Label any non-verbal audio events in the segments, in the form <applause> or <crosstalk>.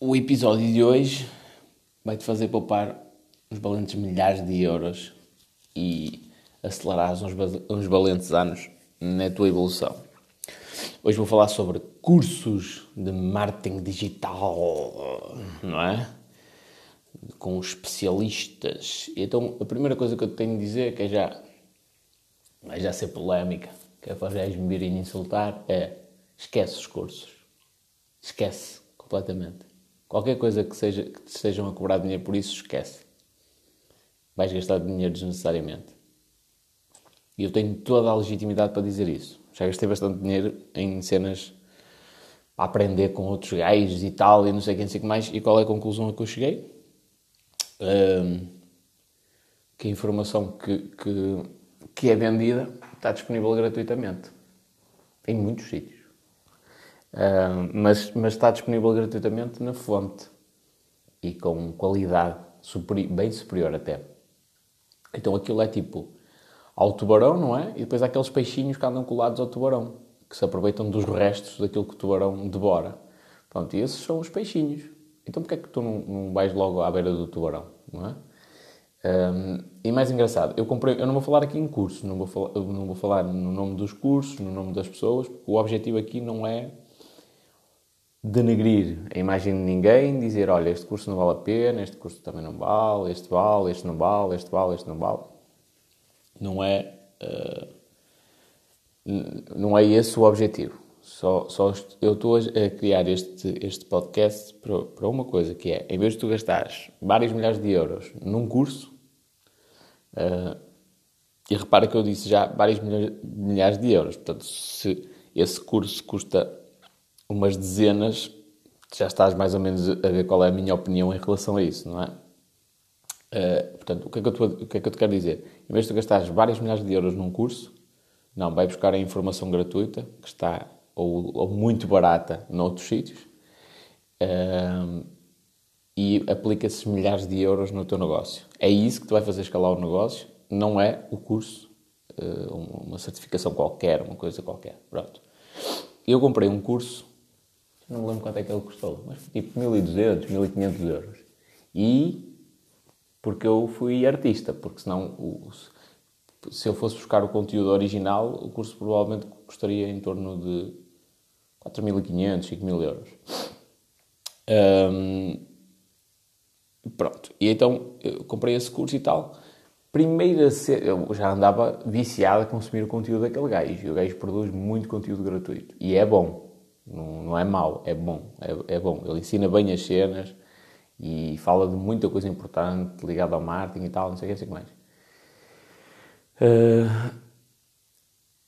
O episódio de hoje vai-te fazer poupar uns valentes milhares de euros e acelerar uns, valentes anos na tua evolução. Hoje vou falar sobre cursos de marketing digital, não é? Com especialistas. Então, a primeira coisa que eu tenho de dizer, que é já, vai já ser polémica, que é para já me virem insultar, é esquece os cursos. Esquece completamente. Qualquer coisa que, seja, que te estejam a cobrar dinheiro por isso, esquece. Vais gastar dinheiro desnecessariamente. E eu tenho toda a legitimidade para dizer isso. Já gastei bastante dinheiro em cenas para aprender com outros gajos e tal, e não sei quem sei que mais. E qual é a conclusão a que eu cheguei? Um, que a informação que, que, que é vendida está disponível gratuitamente. Em muitos sítios. Uh, mas, mas está disponível gratuitamente na fonte e com qualidade superi bem superior até. Então aquilo é tipo ao tubarão, não é? E depois há aqueles peixinhos que andam colados ao tubarão, que se aproveitam dos restos daquilo que o tubarão devora. Pronto, e esses são os peixinhos. Então porquê é que tu não, não vais logo à beira do tubarão, não é? Um, e mais engraçado, eu comprei, eu não vou falar aqui em cursos, não vou falar, não vou falar no nome dos cursos, no nome das pessoas, porque o objetivo aqui não é denegrir a imagem de ninguém, dizer, olha, este curso não vale a pena, este curso também não vale, este vale, este não vale, este vale, este não vale. Não é, uh, não é esse o objetivo. Só, só eu estou a criar este, este podcast para, para uma coisa, que é, em vez de tu gastares vários milhares de euros num curso, uh, e repara que eu disse já vários milhares de euros, portanto, se esse curso custa umas dezenas, já estás mais ou menos a ver qual é a minha opinião em relação a isso, não é? Uh, portanto, o que é, que eu te, o que é que eu te quero dizer? Em vez de tu gastares vários milhares de euros num curso, não, vai buscar a informação gratuita, que está ou, ou muito barata noutros sítios, uh, e aplica esses milhares de euros no teu negócio. É isso que te vai fazer escalar o negócio, não é o curso, uh, uma certificação qualquer, uma coisa qualquer. Pronto. Eu comprei um curso não me lembro quanto é que ele custou, mas tipo 1200, 1500 euros. E porque eu fui artista, porque senão o, se eu fosse buscar o conteúdo original, o curso provavelmente custaria em torno de 4.500, 5.000 euros. Um, pronto, e então eu comprei esse curso e tal. Primeiro a ser, eu já andava viciado a consumir o conteúdo daquele gajo, e o gajo produz muito conteúdo gratuito, e é bom. Não, não é mau, é bom, é, é, bom. Ele ensina bem as cenas e fala de muita coisa importante ligada ao marketing e tal, não sei o que, não sei o que mais. Uh,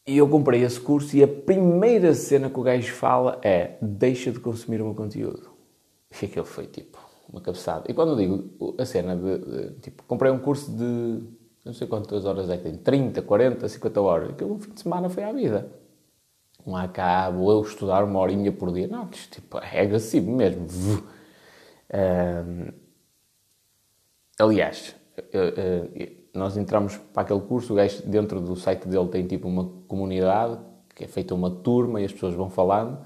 e eu comprei esse curso e a primeira cena que o gajo fala é deixa de consumir o meu conteúdo. E aquilo foi tipo uma cabeçada. E quando eu digo a cena de, de tipo, comprei um curso de não sei quantas horas é que tem, 30, 40, 50 horas. Aquilo no fim de semana foi à vida não vou eu estudar uma horinha por dia. Não, tipo, é agressivo mesmo. Aliás, nós entramos para aquele curso, o gajo dentro do site dele tem tipo uma comunidade, que é feita uma turma e as pessoas vão falando.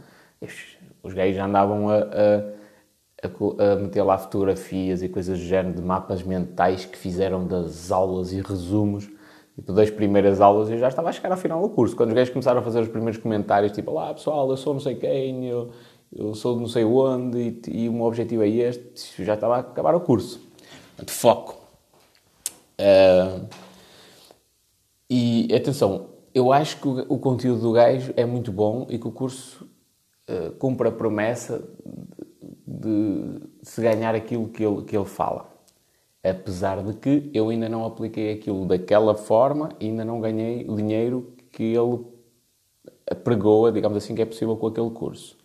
Os já andavam a, a, a meter lá fotografias e coisas do género de mapas mentais que fizeram das aulas e resumos tipo, das primeiras aulas eu já estava a chegar ao final do curso. Quando os gajos começaram a fazer os primeiros comentários, tipo, lá pessoal, eu sou não sei quem, eu, eu sou não sei onde e, e o meu objetivo é este, eu já estava a acabar o curso. De foco. Uh, e atenção, eu acho que o, o, conteúdo do gajo é muito bom e que o curso uh, cumpre a promessa de, de se ganhar aquilo que ele, que ele fala apesar de que eu ainda não apliquei aquilo daquela forma ainda não ganhei o dinheiro que ele pregou, digamos assim, que é possível com aquele curso.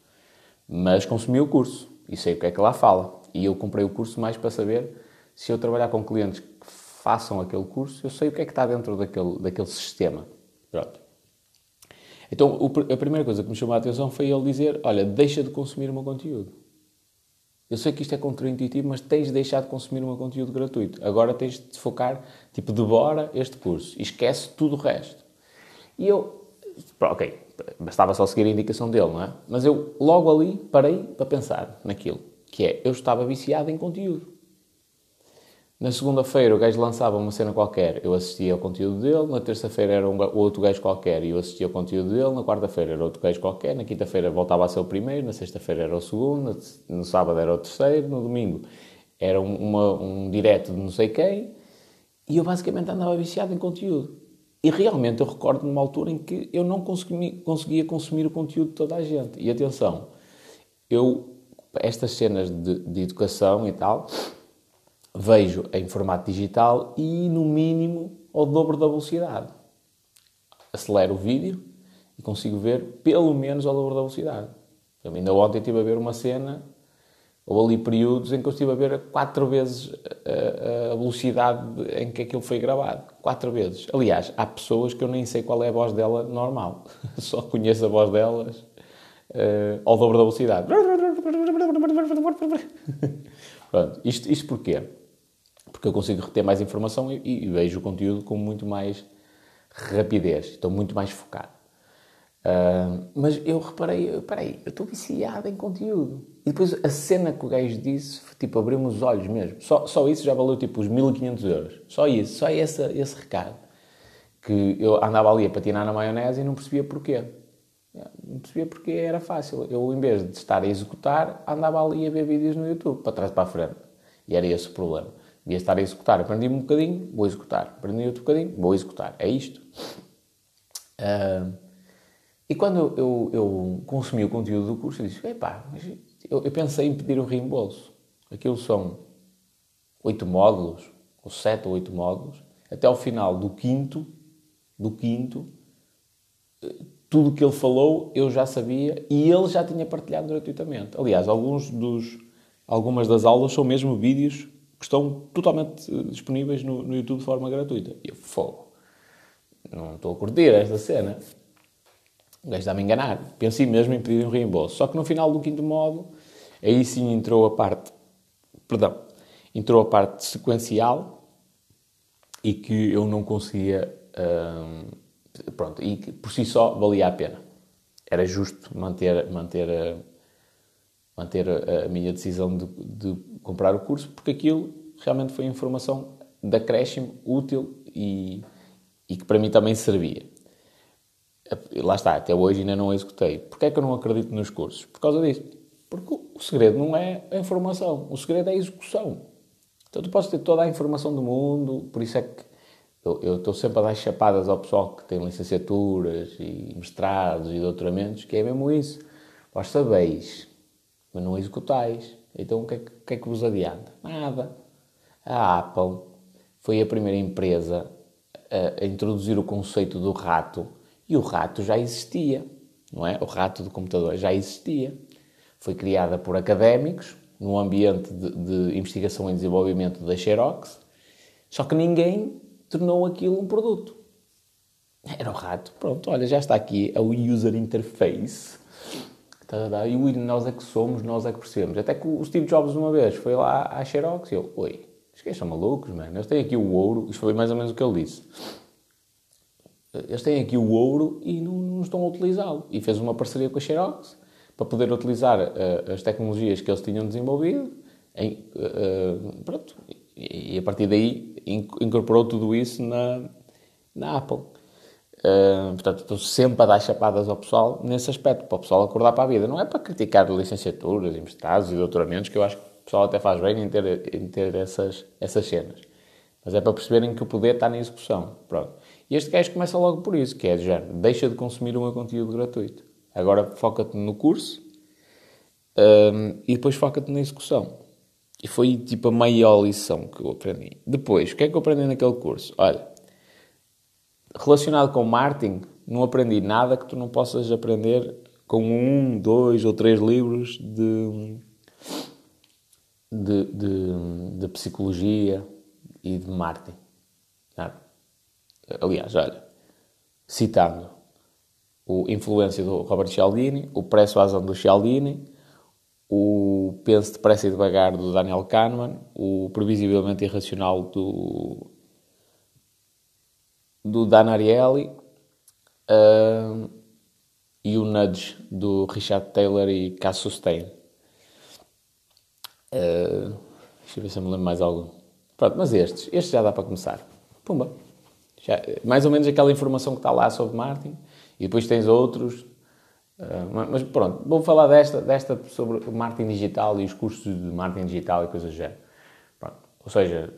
Mas consumi o curso e sei o que é que lá fala. E eu comprei o curso mais para saber se eu trabalhar com clientes que façam aquele curso, eu sei o que é que está dentro daquele, daquele sistema. Pronto. Então, a primeira coisa que me chamou a atenção foi ele dizer: Olha, deixa de consumir o meu conteúdo. Eu sei que isto é contraintuitivo, mas tens de deixar de consumir meu conteúdo gratuito. Agora tens de focar, tipo, devora este curso e esquece tudo o resto. E eu, ok, bastava só seguir a indicação dele, não é? Mas eu logo ali parei para pensar naquilo. que é, eu estava viciado em conteúdo. Na segunda-feira o gajo lançava uma cena qualquer, eu assistia ao conteúdo dele. Na terça-feira era um outro gajo qualquer e eu assistia ao conteúdo dele. Na quarta-feira era outro gajo qualquer. Na quinta-feira voltava a ser o primeiro. Na sexta-feira era o segundo. No sábado era o terceiro. No domingo era um, uma, um direto de não sei quem. E eu basicamente andava viciado em conteúdo. E realmente eu recordo numa altura em que eu não consegui, conseguia consumir o conteúdo de toda a gente. E atenção, eu, estas cenas de, de educação e tal vejo em formato digital e, no mínimo, ao dobro da velocidade. Acelero o vídeo e consigo ver pelo menos ao dobro da velocidade. Eu ainda ontem estive a ver uma cena, ou ali períodos em que eu estive a ver quatro vezes a, a velocidade em que aquilo foi gravado. Quatro vezes. Aliás, há pessoas que eu nem sei qual é a voz dela normal. <laughs> Só conheço a voz delas uh, ao dobro da velocidade. <laughs> Pronto, isto, isto porquê? Porque eu consigo reter mais informação e, e vejo o conteúdo com muito mais rapidez, estou muito mais focado. Uh, mas eu reparei, peraí, eu estou viciado em conteúdo. E depois a cena que o gajo disse, tipo, abriu-me os olhos mesmo. Só, só isso já valeu tipo os 1500 euros. Só isso, só esse, esse recado. Que eu andava ali a patinar na maionese e não percebia porquê. Não percebia porque era fácil. Eu, em vez de estar a executar, andava ali a ver vídeos no YouTube, para trás para a frente. E era esse o problema. Devia estar a executar. Aprendi um bocadinho, vou executar. Aprendi outro bocadinho, vou executar. É isto. Uh, e quando eu, eu, consumi o conteúdo do curso, eu disse: epá, eu, eu pensei em pedir o reembolso. Aquilo são oito módulos, ou sete ou oito módulos. Até ao final do quinto, do quinto, tudo o que ele falou eu já sabia e ele já tinha partilhado gratuitamente. Aliás, alguns dos, algumas das aulas são mesmo vídeos que estão totalmente eh, disponíveis no, no YouTube de forma gratuita. E eu, fogo, não estou a curtir esta cena. O gajo está-me a enganar. Pensei mesmo em pedir um reembolso. Só que no final do quinto modo, aí sim entrou a parte, perdão, entrou a parte sequencial e que eu não conseguia, hum, pronto, e que por si só valia a pena. Era justo manter, manter, a, manter a, a minha decisão de, de comprar o curso, porque aquilo realmente foi informação de acréscimo, útil e, e que para mim também servia. Lá está, até hoje ainda não executei. Porquê é que eu não acredito nos cursos? Por causa disso. Porque o segredo não é a informação, o segredo é a execução. Então tu podes ter toda a informação do mundo, por isso é que eu, eu estou sempre a dar chapadas ao pessoal que tem licenciaturas e mestrados e doutoramentos, que é mesmo isso. Vós sabeis, mas não executais. Então o que, é, que é que vos adianta? Nada. A Apple foi a primeira empresa a, a introduzir o conceito do rato e o rato já existia, não é? O rato do computador já existia. Foi criada por académicos num ambiente de, de investigação e desenvolvimento da Xerox, só que ninguém tornou aquilo um produto. Era o rato. Pronto, olha, já está aqui o user interface Tá, e nós é que somos, nós é que percebemos. Até que o Steve Jobs uma vez foi lá à Xerox e eu, oi, os são malucos, mano. Eles têm aqui o ouro, isto foi mais ou menos o que ele disse. Eles têm aqui o ouro e não, não estão a utilizá-lo. E fez uma parceria com a Xerox para poder utilizar uh, as tecnologias que eles tinham desenvolvido. Em, uh, pronto. E, e, a partir daí incorporou tudo isso na, na Apple. Uh, portanto, estou sempre a dar chapadas ao pessoal nesse aspecto, para o pessoal acordar para a vida. Não é para criticar licenciaturas, mestrados e doutoramentos, que eu acho que o pessoal até faz bem em ter, em ter essas, essas cenas. Mas é para perceberem que o poder está na execução. Pronto. E este gajo começa logo por isso, que é deixa de consumir o meu conteúdo gratuito. Agora foca-te no curso um, e depois foca-te na execução. E foi tipo a maior lição que eu aprendi. Depois, o que é que eu aprendi naquele curso? Olha, relacionado com marketing, não aprendi nada que tu não possas aprender com um, dois ou três livros de, de, de, de psicologia e de marketing. Aliás, olha, citando o Influência do Robert Cialdini, o Persuasão do Cialdini, o Pense Depressa e Devagar do Daniel Kahneman, o Previsivelmente Irracional do do Dan Ariely uh, e o Nudge do Richard Taylor e Cass Sustain. Uh, deixa eu ver se eu me lembro mais algo. Pronto, mas estes, estes já dá para começar. Pumba. Já, mais ou menos aquela informação que está lá sobre marketing. E depois tens outros. Uh, mas pronto, vou falar desta, desta sobre marketing digital e os custos de marketing digital e coisas do género. Pronto. Ou seja,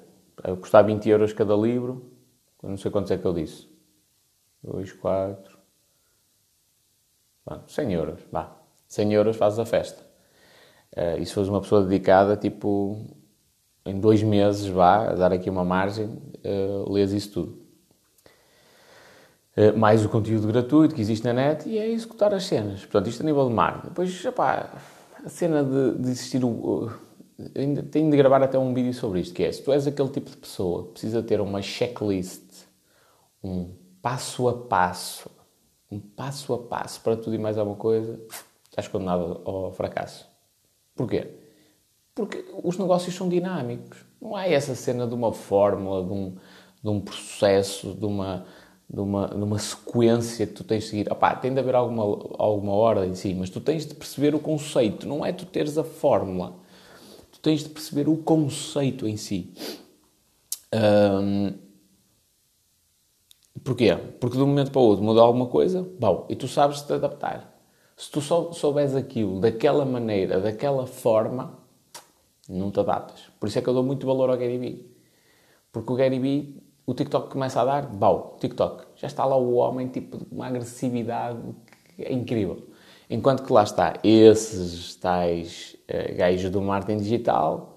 custar 20 euros cada livro. Não sei quantos é que eu disse. 2, 4. Pronto, 100 euros. Vá. 100 euros fazes a festa. Uh, e se fores uma pessoa dedicada, tipo, em dois meses, vá, dar aqui uma margem, uh, lês isso tudo. Uh, mais o conteúdo gratuito que existe na net e é executar as cenas. Portanto, isto a nível de marketing. Depois, a cena de, de existir o... ainda tenho de gravar até um vídeo sobre isto, que é, se tu és aquele tipo de pessoa que precisa ter uma checklist, um passo a passo, um passo a passo para tudo e mais alguma coisa, estás condenado ao fracasso. Porquê? Porque os negócios são dinâmicos. Não há essa cena de uma fórmula, de um, de um processo, de uma, de, uma, de uma sequência que tu tens de seguir. Opá, tem de haver alguma, alguma ordem, sim, mas tu tens de perceber o conceito. Não é tu teres a fórmula. Tu tens de perceber o conceito em si. Porquê? Porque de um momento para o outro muda alguma coisa, bom, e tu sabes te adaptar. Se tu só souberes aquilo daquela maneira, daquela forma, não te adaptas. Por isso é que eu dou muito valor ao Gary Vee. Porque o Gary Vee, o TikTok começa a dar, bau, TikTok. Já está lá o homem, tipo, de uma agressividade é incrível. Enquanto que lá está, esses tais uh, gajos do marketing digital,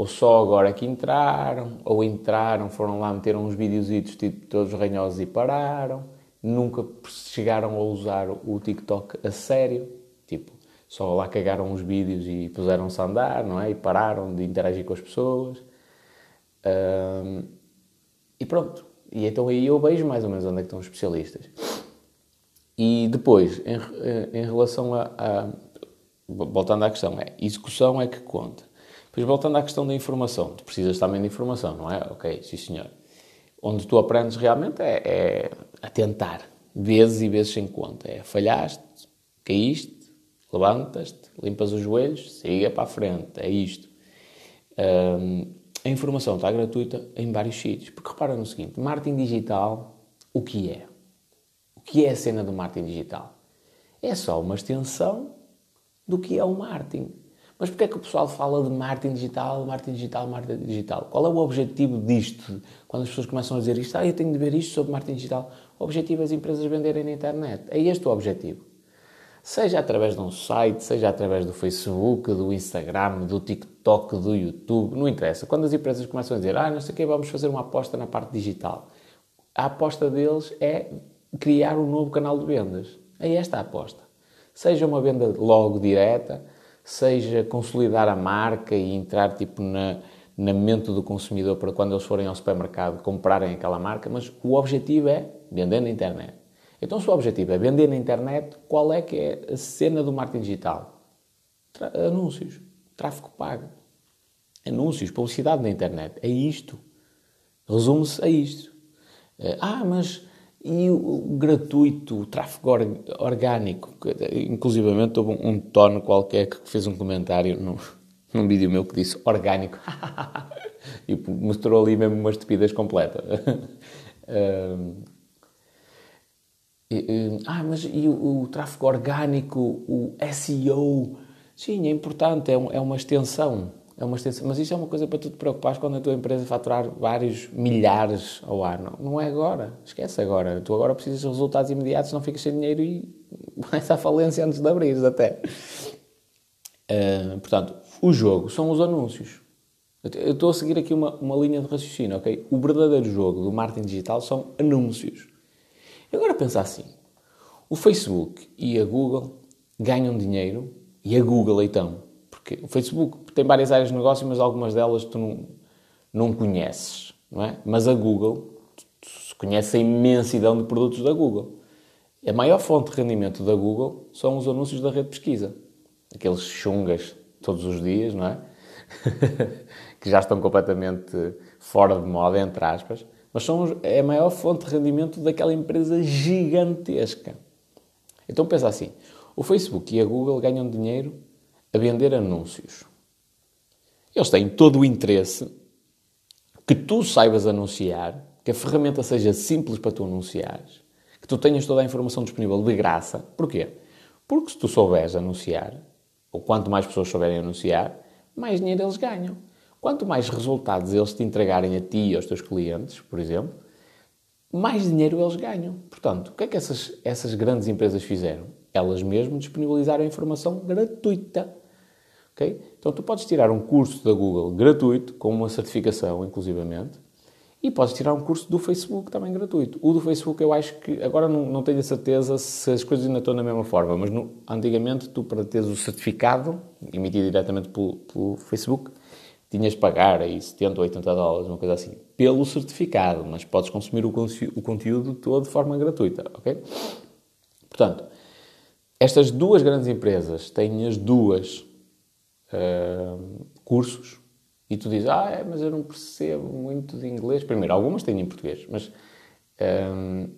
ou só agora que entraram, ou entraram, foram lá, meteram uns videozitos tipo todos ranhosos e pararam nunca chegaram a usar o TikTok a sério. Tipo, só lá cagaram os vídeos e puseram-se a andar, não é? E pararam de interagir com as pessoas. Um, e pronto. E então aí eu vejo mais ou menos onde é estão os especialistas. E depois, em, em relação a, a, Voltando à questão, é execução é que conta. Depois, voltando à questão da informação, tu precisas também de informação, não é? Ok, sim senhor. Onde tu aprendes realmente é, é a tentar, vezes e vezes sem conta. É falhaste, caíste, levantas-te, limpas os joelhos, siga para a frente. É isto. Um, a informação está gratuita em vários sítios. Porque repara no seguinte: marketing digital, o que é? O que é a cena do marketing digital? É só uma extensão do que é o marketing. Mas porquê é que o pessoal fala de marketing digital, marketing digital, marketing digital? Qual é o objetivo disto? Quando as pessoas começam a dizer isto, ah, eu tenho de ver isto sobre marketing digital. O objetivo é as empresas venderem na internet. É este o objetivo. Seja através de um site, seja através do Facebook, do Instagram, do TikTok, do YouTube, não interessa. Quando as empresas começam a dizer, ah, não sei o que, vamos fazer uma aposta na parte digital. A aposta deles é criar um novo canal de vendas. É esta a aposta. Seja uma venda logo direta, seja consolidar a marca e entrar tipo na, na mente do consumidor para quando eles forem ao supermercado comprarem aquela marca, mas o objetivo é vender na internet. Então, se o objetivo é vender na internet, qual é que é a cena do marketing digital? Tra anúncios, tráfego pago, anúncios, publicidade na internet. É isto. Resume-se a isto. Eh, ah, mas e o, gratuito, o tráfego orgânico, inclusivamente houve um, um tono qualquer que fez um comentário no, <laughs> num vídeo meu que disse orgânico <laughs> e mostrou ali mesmo uma estupidez completa. <laughs> ah, mas e o, o, tráfego orgânico, o SEO? Sim, é importante, é, um, é uma extensão é uma extensão. Mas isso é uma coisa para tu te preocupares quando a tua empresa faturar vários milhares ao ano. Não é agora. Esquece agora. Tu agora precisas de resultados imediatos, não ficas sem dinheiro e <laughs> vais à falência antes de abrir até. Uh, portanto, o jogo são os anúncios. Eu estou a seguir aqui uma, uma linha de raciocínio, ok? O verdadeiro jogo do marketing digital são anúncios. E agora pensa assim. O Facebook e a Google ganham dinheiro e a Google, então, porque o Facebook tem várias áreas de negócio, mas algumas delas tu não, não conheces, não é? Mas a Google, tu, conheces a imensidão de produtos da Google. A maior fonte de rendimento da Google são os anúncios da rede de pesquisa. Aqueles chungas todos os dias, não é? <laughs> que já estão completamente fora de moda, entre aspas. Mas são, é a maior fonte de rendimento daquela empresa gigantesca. Então pensa assim, o Facebook e a Google ganham dinheiro a vender anúncios. Eles têm todo o interesse que tu saibas anunciar, que a ferramenta seja simples para tu anunciares, que tu tenhas toda a informação disponível de graça. Porquê? Porque se tu souberes anunciar, ou quanto mais pessoas souberem anunciar, mais dinheiro eles ganham. Quanto mais resultados eles te entregarem a ti e aos teus clientes, por exemplo, mais dinheiro eles ganham. Portanto, o que é que essas, essas grandes empresas fizeram? Elas mesmas disponibilizaram informação gratuita. Então, tu podes tirar um curso da Google gratuito, com uma certificação, inclusivamente, e podes tirar um curso do Facebook também gratuito. O do Facebook eu acho que, agora não, não tenho a certeza se as coisas ainda estão da mesma forma, mas no, antigamente tu para teres o certificado, emitido diretamente pelo, pelo Facebook, tinhas de pagar aí 70 ou 80 dólares, uma coisa assim, pelo certificado, mas podes consumir o, o conteúdo todo de forma gratuita, ok? Portanto, estas duas grandes empresas têm as duas uh, cursos e tu dizes, ah, é, mas eu não percebo muito de inglês. Primeiro, algumas têm em português, mas. Um,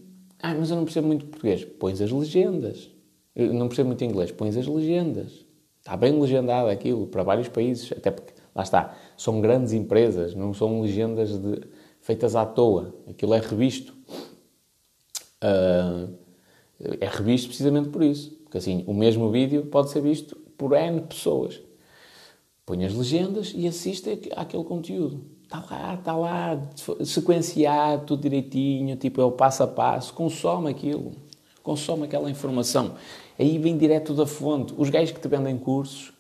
ah, mas eu não percebo muito português. Pões as legendas. Eu não percebo muito inglês. Pões as legendas. Está bem legendado aquilo para vários países, até porque, lá está, são grandes empresas, não são legendas de, feitas à toa. Aquilo é revisto. Uh, é revisto precisamente por isso. Porque assim, o mesmo vídeo pode ser visto por N pessoas. Põe as legendas e assiste àquele conteúdo. Está lá, está lá, sequenciado, tudo direitinho, tipo, é o passo a passo. Consome aquilo, consome aquela informação. Aí vem direto da fonte. Os gajos que te vendem cursos,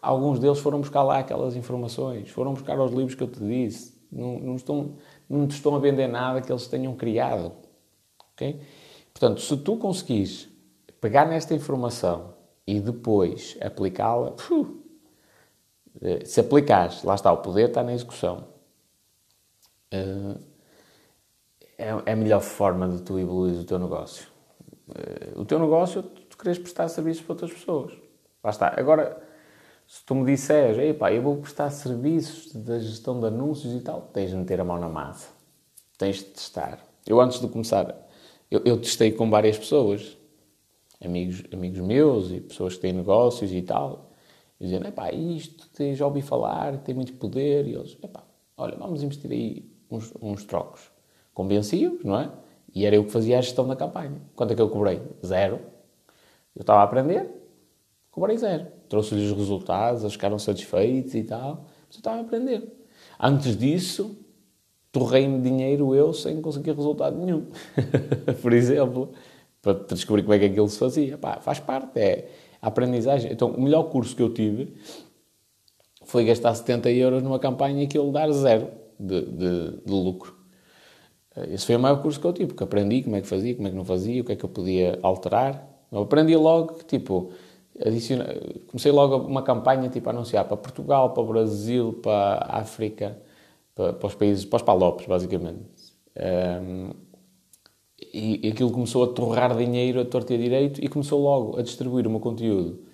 alguns deles foram buscar lá aquelas informações, foram buscar os livros que eu te disse. Não, não, estão, não te estão a vender nada que eles tenham criado. ok? Portanto, se tu conseguires pegar nesta informação e depois aplicá-la, se aplicares, lá está, o poder está na execução. Eh, é, é a melhor forma de tu evoluir o teu negócio. Eh, o teu negócio, tu queres prestar serviços para outras pessoas. Lá está. Agora, se tu me disseres, Ei, pá, eu vou prestar serviços da gestão de anúncios e tal, tens de meter a mão na massa. Tens de testar. Eu, antes de começar, eu, eu testei com várias pessoas, amigos, amigos meus e pessoas que têm negócios e tal dizendo, epá, isto já ouvi falar, tem muito poder, e eles, epá, olha, vamos investir aí uns, uns trocos. Convenci-os, não é? E era eu que fazia a gestão da campanha. Quanto é que eu cobrei? Zero. Eu estava a aprender, cobrei zero. Trouxe-lhes os resultados, eles ficaram satisfeitos e tal, mas eu estava a aprender. Antes disso, torrei-me dinheiro eu sem conseguir resultado nenhum. <laughs> Por exemplo, para descobrir como é que aquilo se fazia. Pá, faz parte, é a aprendizagem. Então, o melhor curso que eu tive foi gastar 70 euros numa campanha que ele dar zero de, de, de, lucro. Esse foi o maior curso que eu tive, porque aprendi como é que fazia, como é que não fazia, o que é que eu podia alterar. Eu aprendi logo tipo, adiciona... comecei logo uma campanha, tipo, a anunciar para Portugal, para o Brasil, para a África, para, para os países, para os palopes, basicamente. Um, e, aquilo começou a torrar dinheiro a torta e a direito e começou logo a distribuir o meu conteúdo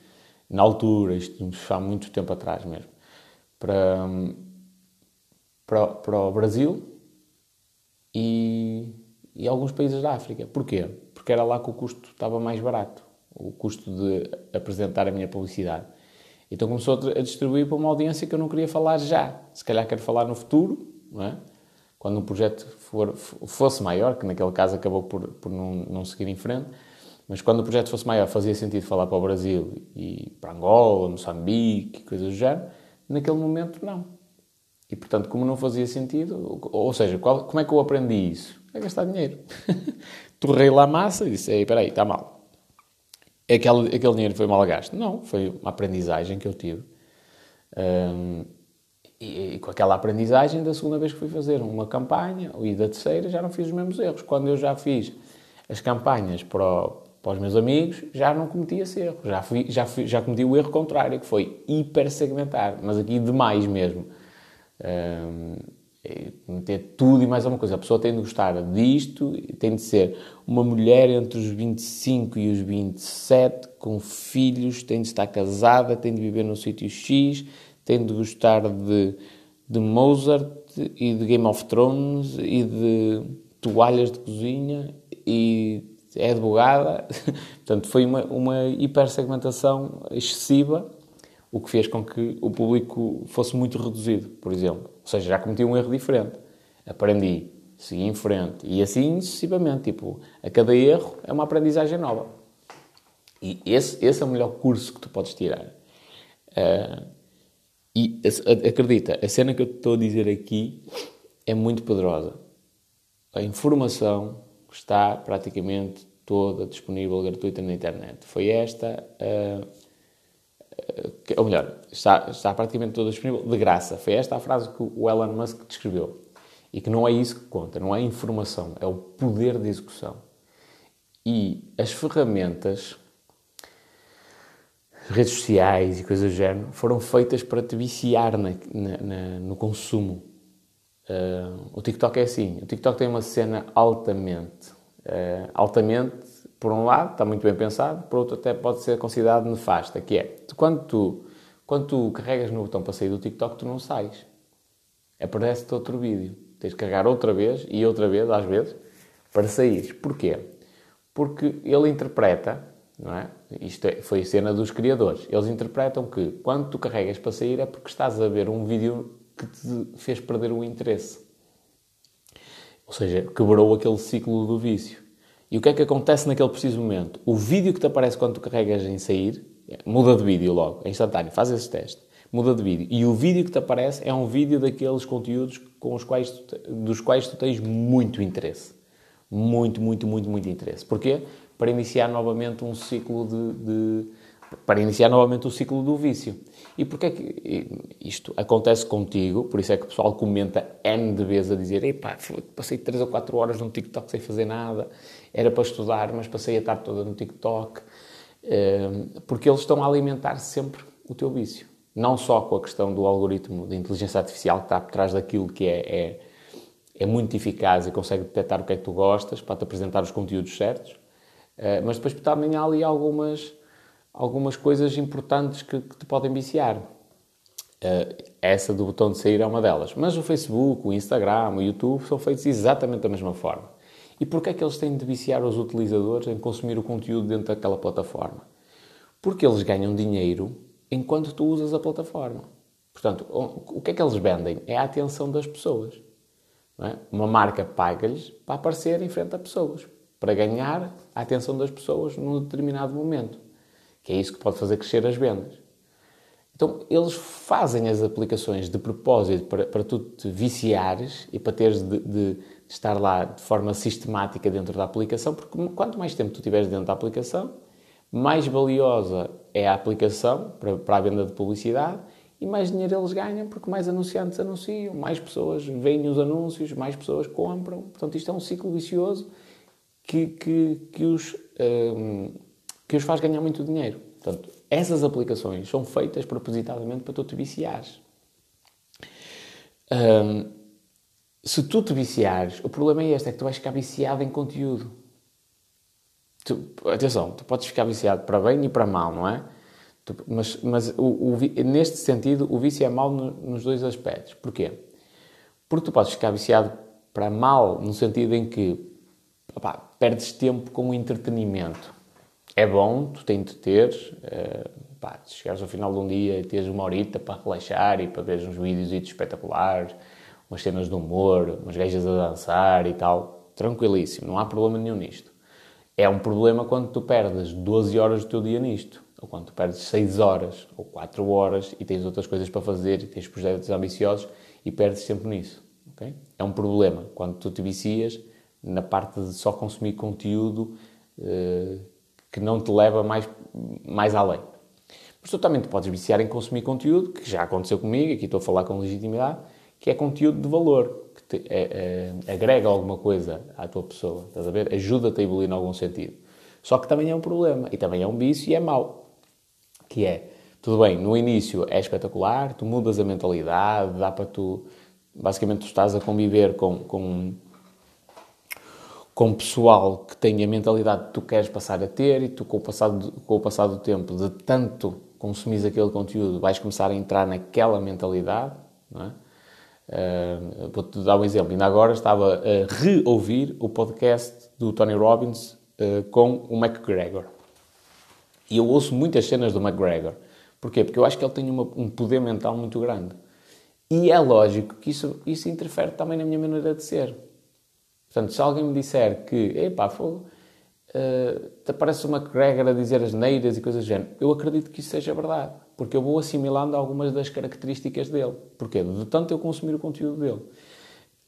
na altura, isto há muito tempo atrás mesmo, para, para, para o Brasil e, e alguns países da África. Porquê? Porque era lá que o custo estava mais barato, o custo de apresentar a minha publicidade. Então começou a distribuir para uma audiência que eu não queria falar já. Se calhar quero falar no futuro, não é? Quando um projeto for, fosse maior, que naquele caso acabou por, por não, não seguir em frente, mas quando o projeto fosse maior fazia sentido falar para o Brasil e para Angola, Moçambique, coisas do género, naquele momento não. E portanto, como não fazia sentido, ou seja, qual, como é que eu aprendi isso? É gastar dinheiro. <laughs> Torrei lá a massa e disse, espera aí, está mal. Aquele, aquele dinheiro foi mal gasto. Não, foi uma aprendizagem que eu tive. Um, e, e, com aquela aprendizagem da segunda vez que fui fazer uma campanha e da terceira já não fiz os mesmos erros. Quando eu já fiz as campanhas para, o, para os meus amigos, já não cometi esse erro. Já, fui, já, fui, já cometi o erro contrário, que foi hiper segmentar, mas aqui demais mesmo. Um, meter tudo e mais alguma coisa. A pessoa tem de gostar disto, tem de ser uma mulher entre os 25 e os 27, com filhos, tem de estar casada, tem de viver no sítio X, tem de gostar de, de Mozart e de Game of Thrones e de toalhas de cozinha e é advogada. <laughs> Portanto, foi uma, uma hipersegmentação excessiva, o que fez com que o público fosse muito reduzido, por exemplo. Ou seja, já cometi um erro diferente. Aprendi, segui em frente e assim sucessivamente. Tipo, a cada erro é uma aprendizagem nova. E esse, esse é o melhor curso que tu podes tirar. Uh, e acredita, a cena que eu estou a dizer aqui é muito poderosa. A informação está praticamente toda disponível gratuita na internet. Foi esta, uh, ou melhor, está, está praticamente toda disponível de graça. Foi esta a frase que o Elon Musk descreveu. E que não é isso que conta, não é a informação, é o poder de execução. E as ferramentas, redes sociais e coisas do género, foram feitas para te viciar na, na, na, no consumo. Uh, o TikTok é assim. O TikTok tem uma cena altamente uh, altamente, por um lado, está muito bem pensado, por outro até pode ser considerado nefasta, que é, quando tu, quando tu carregas no botão para sair do TikTok, tu não sais. Aparece-te outro vídeo. Tens de carregar outra vez e outra vez, às vezes, para sair. Porquê? Porque ele interpreta, não é? Isto é, foi a cena dos criadores. Eles interpretam que quando tu carregas para sair é porque estás a ver um vídeo que te fez perder o interesse. Ou seja, quebrou aquele ciclo do vício. E o que é que acontece naquele preciso momento? O vídeo que te aparece quando tu carregas em sair, muda de vídeo logo, é instantâneo, faz esse teste, muda de vídeo. E o vídeo que te aparece é um vídeo daqueles conteúdos com os quais tu, dos quais tu tens muito interesse. Muito, muito, muito, muito interesse. Porquê? Para iniciar novamente um ciclo de, de para iniciar novamente o ciclo do vício. E porquê é que isto acontece contigo? Por isso é que o pessoal comenta N de vezes a dizer Epá, passei 3 ou 4 horas no TikTok sem fazer nada, era para estudar, mas passei a tarde toda no TikTok. Ehm, porque eles estão a alimentar sempre o teu vício. Não só com a questão do algoritmo de inteligência artificial que está por trás daquilo que é, é, é muito eficaz e consegue detectar o que é que tu gostas para te apresentar os conteúdos certos, eh, mas depois também há ali algumas algumas coisas importantes que, que te podem viciar. Uh, essa do botão de sair é uma delas. Mas o Facebook, o Instagram, o YouTube são feitos exatamente da mesma forma. E porquê é que eles têm de viciar os utilizadores em consumir o conteúdo dentro daquela plataforma? Porque eles ganham dinheiro enquanto tu usas a plataforma. Portanto, o que é que eles vendem? É a atenção das pessoas. É? Uma marca paga-lhes para aparecer em frente a pessoas, para ganhar a atenção das pessoas num determinado momento que é isso que pode fazer crescer as vendas. Então, eles fazem as aplicações de propósito para, para tu te viciares e para teres de, de, estar lá de forma sistemática dentro da aplicação, porque quanto mais tempo tu tiveres dentro da aplicação, mais valiosa é a aplicação para, para a venda de publicidade e mais dinheiro eles ganham, porque mais anunciantes anunciam, mais pessoas veem os anúncios, mais pessoas compram. Portanto, isto é um ciclo vicioso que, que, que os. Hum, que os faz ganhar muito dinheiro. Portanto, essas aplicações são feitas propositadamente para tu te viciares. Um, se tu te viciares, o problema é este, é que tu vais ficar viciado em conteúdo. Tu, atenção, tu podes ficar viciado para bem e para mal, não é? Tu, mas mas o, o, neste sentido, o vício é mau no, nos dois aspectos. Porquê? Porque tu podes ficar viciado para mal no sentido em que perdes tempo com o entretenimento é bom, tu tens de uh, pá, se chegares ao final de um dia e tens uma horita para relaxar e para ver uns vídeos espetaculares, umas cenas de humor, umas gajas a dançar e tal, tranquilíssimo, não há problema nenhum nisto. É um problema quando tu perdes 12 horas do teu dia nisto, ou quando tu perdes 6 horas ou 4 horas e tens outras coisas para fazer e tens projetos ambiciosos e perdes sempre nisso. Okay? É um problema quando tu te vicias na parte de só consumir conteúdo uh, que não te leva mais, mais além. Mas tu também te podes viciar em consumir conteúdo, que já aconteceu comigo, aqui estou a falar com legitimidade, que é conteúdo de valor, que te, é, é, agrega alguma coisa à tua pessoa, estás a ver? Ajuda-te a evoluir em algum sentido. Só que também é um problema, e também é um vício e é mau. Que é, tudo bem, no início é espetacular, tu mudas a mentalidade, dá para tu... Basicamente, tu estás a conviver com, com com pessoal que tem a mentalidade que tu queres passar a ter e tu, com o, passado, com o passar do tempo, de tanto consumires aquele conteúdo, vais começar a entrar naquela mentalidade. Não é? Uh, Vou-te dar um exemplo. Ainda agora estava a reouvir o podcast do Tony Robbins uh, com o McGregor. E eu ouço muitas cenas do McGregor. Porquê? Porque eu acho que ele tem uma, um poder mental muito grande. E é lógico que isso, isso interfere também na minha maneira de ser. Portanto, se alguém me disser que, epá, fogo, uh, te aparece uma McGregor a dizer as neiras e coisas do género, eu acredito que isso seja verdade. Porque eu vou assimilando algumas das características dele. Porquê? De tanto eu consumir o conteúdo dele.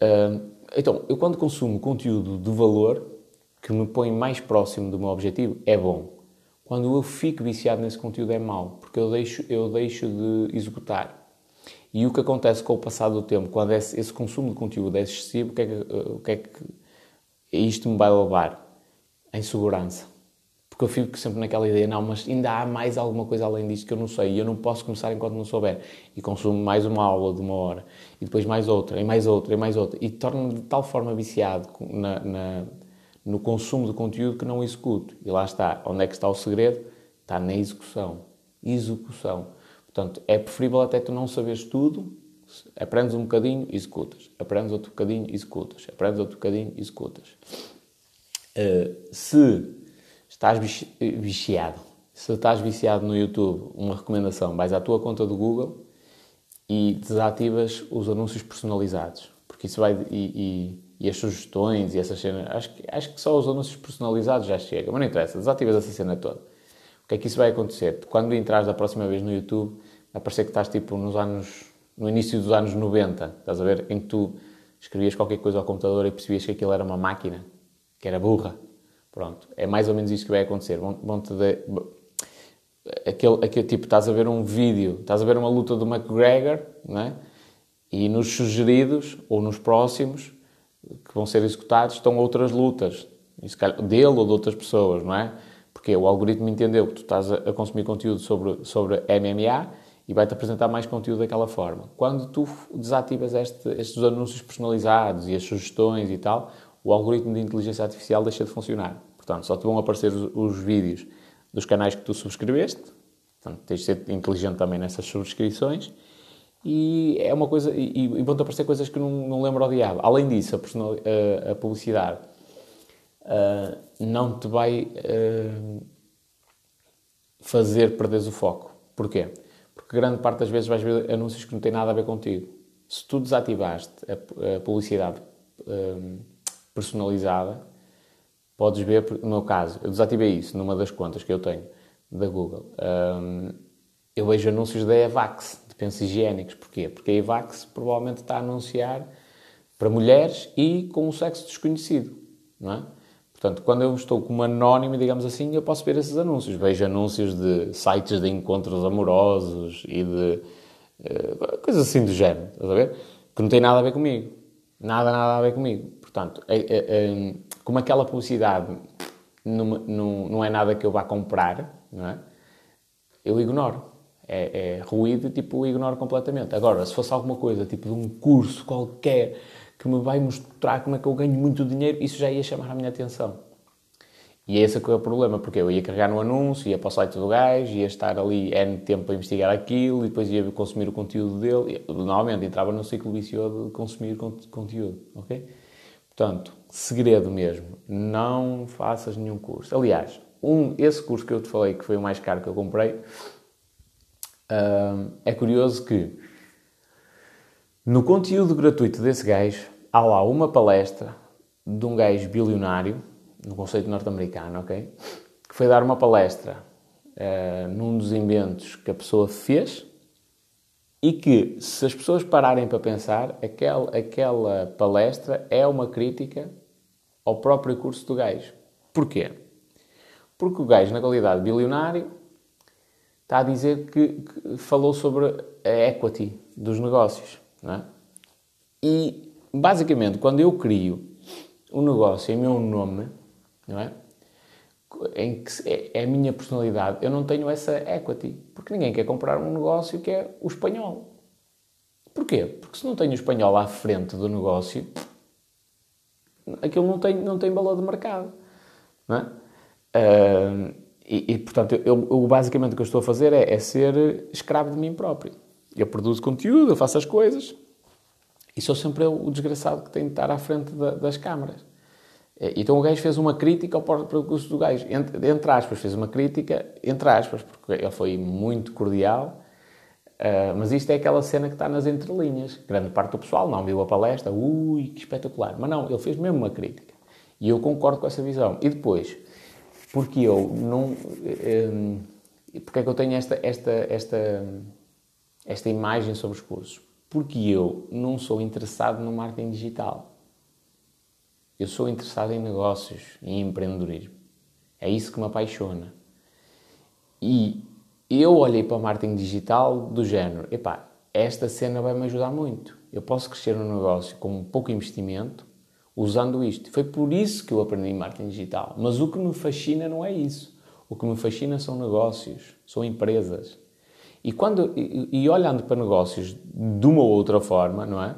Uh, então, eu quando consumo conteúdo de valor, que me põe mais próximo do meu objetivo, é bom. Quando eu fico viciado nesse conteúdo é mau, porque eu deixo, eu deixo de executar. E o que acontece com o passar do tempo, quando esse, esse consumo de conteúdo é excessivo, o que é que, o que, é que isto me vai levar? A insegurança. Porque eu fico sempre naquela ideia, não, mas ainda há mais alguma coisa além disto que eu não sei e eu não posso começar enquanto não souber. E consumo mais uma aula de uma hora, e depois mais outra, e mais outra, e mais outra. E torno-me de tal forma viciado na, na, no consumo de conteúdo que não executo. E lá está. Onde é que está o segredo? Está na execução. Execução. Portanto, é preferível até tu não saberes tudo, aprendes um bocadinho, executas. Aprendes outro bocadinho, executas. Aprendes outro bocadinho, executas. Uh, se estás viciado, se estás viciado no YouTube, uma recomendação, vais à tua conta do Google e desativas os anúncios personalizados. Porque isso vai... E, e, e as sugestões e essas cenas, acho que, acho que só os anúncios personalizados já chega. Mas não interessa, desativas essa cena toda. O que é que isso vai acontecer? Quando entrares da próxima vez no YouTube, vai parecer que estás tipo nos anos, no início dos anos 90, estás a ver? Em que tu escrevias qualquer coisa ao computador e percebias que aquilo era uma máquina, que era burra. Pronto, é mais ou menos isso que vai acontecer. Vão-te de... aquele, aquele tipo, estás a ver um vídeo, estás a ver uma luta do McGregor, não é? E nos sugeridos, ou nos próximos, que vão ser executados, estão outras lutas, dele ou de outras pessoas, não é? Porque o algoritmo entendeu que tu estás a consumir conteúdo sobre, sobre MMA e vai-te apresentar mais conteúdo daquela forma. Quando tu desativas este, estes anúncios personalizados e as sugestões e tal, o algoritmo de inteligência artificial deixa de funcionar. Portanto, só te vão aparecer os, os vídeos dos canais que tu subscreveste. Portanto, tens de ser inteligente também nessas subscrições. E é uma coisa. E, e vão-te aparecer coisas que não, não lembro ao diabo. Além disso, a, a, a publicidade uh, não te vai uh, fazer perderes o foco. Porquê? Porque grande parte das vezes vais ver anúncios que não têm nada a ver contigo. Se tu desativaste a, a publicidade um, personalizada, podes ver, no meu caso, eu desativei isso numa das contas que eu tenho da Google. Um, eu vejo anúncios da Evax, de pensos higiênicos. Porquê? Porque a Evax provavelmente está a anunciar para mulheres e com um sexo desconhecido, não é? Portanto, quando eu estou como anónimo, digamos assim, eu posso ver esses anúncios. Vejo anúncios de sites de encontros amorosos e de uh, coisas assim do género, estás a ver? Que não tem nada a ver comigo. Nada, nada a ver comigo. Portanto, é, é, é, como aquela publicidade não, não, não é nada que eu vá comprar, não é? Eu ignoro. É, é ruído, tipo, ignoro completamente. Agora, se fosse alguma coisa, tipo de um curso qualquer que me vai mostrar como é que eu ganho muito dinheiro, isso já ia chamar a minha atenção. E é esse que é o problema, porque eu ia carregar no anúncio, ia para o site do gajo, ia estar ali N tempo para investigar aquilo e depois ia consumir o conteúdo dele. E, normalmente entrava num ciclo vicioso de consumir conteúdo, ok? Portanto, segredo mesmo, não faças nenhum curso. Aliás, um, esse curso que eu te falei, que foi o mais caro que eu comprei, é curioso que no conteúdo gratuito desse gajo, há lá uma palestra de um gajo bilionário, no conceito norte-americano, ok? Que foi dar uma palestra uh, num dos inventos que a pessoa fez e que, se as pessoas pararem para pensar, aquela, aquela palestra é uma crítica ao próprio curso do gajo. Porquê? Porque o gajo, na qualidade de bilionário, está a dizer que, que falou sobre a equity dos negócios. É? E, basicamente, quando eu crio um negócio em meu nome, não é? em que é, é a minha personalidade, eu não tenho essa equity. Porque ninguém quer comprar um negócio que é o espanhol. Porquê? Porque se não tenho o espanhol à frente do negócio, aquilo não tem, não tem valor de mercado. Não é? Uh, e, e, portanto, eu, eu, basicamente o que eu estou a fazer é, é ser escravo de mim próprio. Eu produzo conteúdo, eu faço as coisas e sou sempre eu o desgraçado que tem de estar à frente da, das câmaras. Então o gajo fez uma crítica ao percurso do gajo, entre, entre aspas, fez uma crítica, entre aspas, porque ele foi muito cordial, uh, mas isto é aquela cena que está nas entrelinhas. Grande parte do pessoal não viu a palestra, ui, que espetacular. Mas não, ele fez mesmo uma crítica. E eu concordo com essa visão. E depois, porque eu não. Um, porque é que eu tenho esta, esta, esta, esta imagem sobre os cursos? Porque eu não sou interessado no marketing digital. Eu sou interessado em negócios, em empreendedorismo. É isso que me apaixona. E eu olhei para o marketing digital do género, epá, esta cena vai me ajudar muito. Eu posso crescer um negócio com pouco investimento usando isto. Foi por isso que eu aprendi marketing digital. Mas o que me fascina não é isso. O que me fascina são negócios, são empresas. E, quando, e, e olhando para negócios de uma ou outra forma, não é?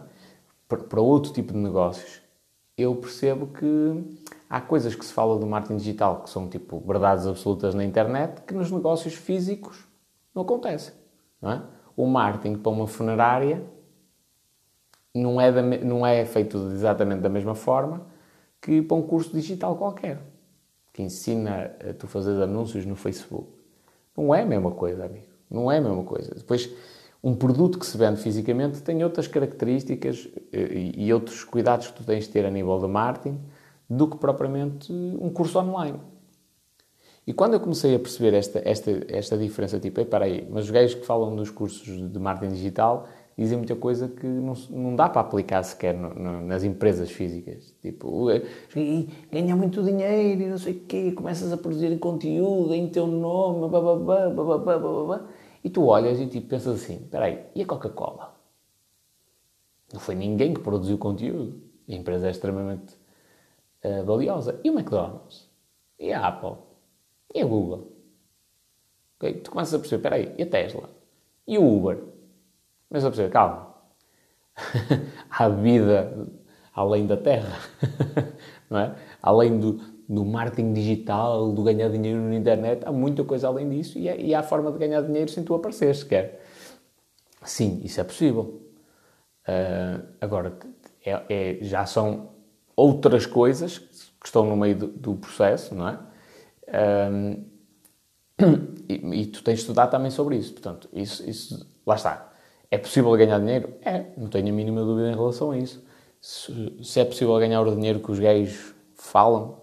Para, outro tipo de negócios, eu percebo que há coisas que se fala do marketing digital que são tipo verdades absolutas na internet que nos negócios físicos não acontecem. Não é? O marketing para uma funerária não é, da, não é feito exatamente da mesma forma que para um curso digital qualquer que ensina a tu fazer anúncios no Facebook. Não é a mesma coisa, amigo. Não é a mesma coisa. Depois, um produto que se vende fisicamente tem outras características eh, e outros cuidados que tu tens de ter a nível de marketing do que propriamente um curso online. E quando eu comecei a perceber esta, esta, esta diferença, tipo, espera aí, mas os gajos que falam dos cursos de marketing digital dizem muita coisa que não, não dá para aplicar sequer no, no, nas empresas físicas. Tipo, ganha muito dinheiro e não sei o quê, começas a produzir conteúdo em teu nome, bababá, bababá, bababá. E tu olhas e tipo, pensas assim: espera aí, e a Coca-Cola? Não foi ninguém que produziu conteúdo. A empresa é extremamente uh, valiosa. E o McDonald's? E a Apple? E a Google? Okay? Tu começas a perceber: espera aí, e a Tesla? E o Uber? Mas a perceber, calma. <laughs> Há vida além da Terra, <laughs> não é? Além do, do marketing digital, do ganhar dinheiro na internet, há muita coisa além disso e, é, e há forma de ganhar dinheiro sem tu aparecer sequer. Sim, isso é possível. Uh, agora, é, é, já são outras coisas que estão no meio do, do processo, não é? Um, e, e, tu tens de estudar também sobre isso. Portanto, isso, isso, lá está. É possível ganhar dinheiro? É, não tenho a mínima dúvida em relação a isso. Se, se é possível ganhar o dinheiro que os gays falam,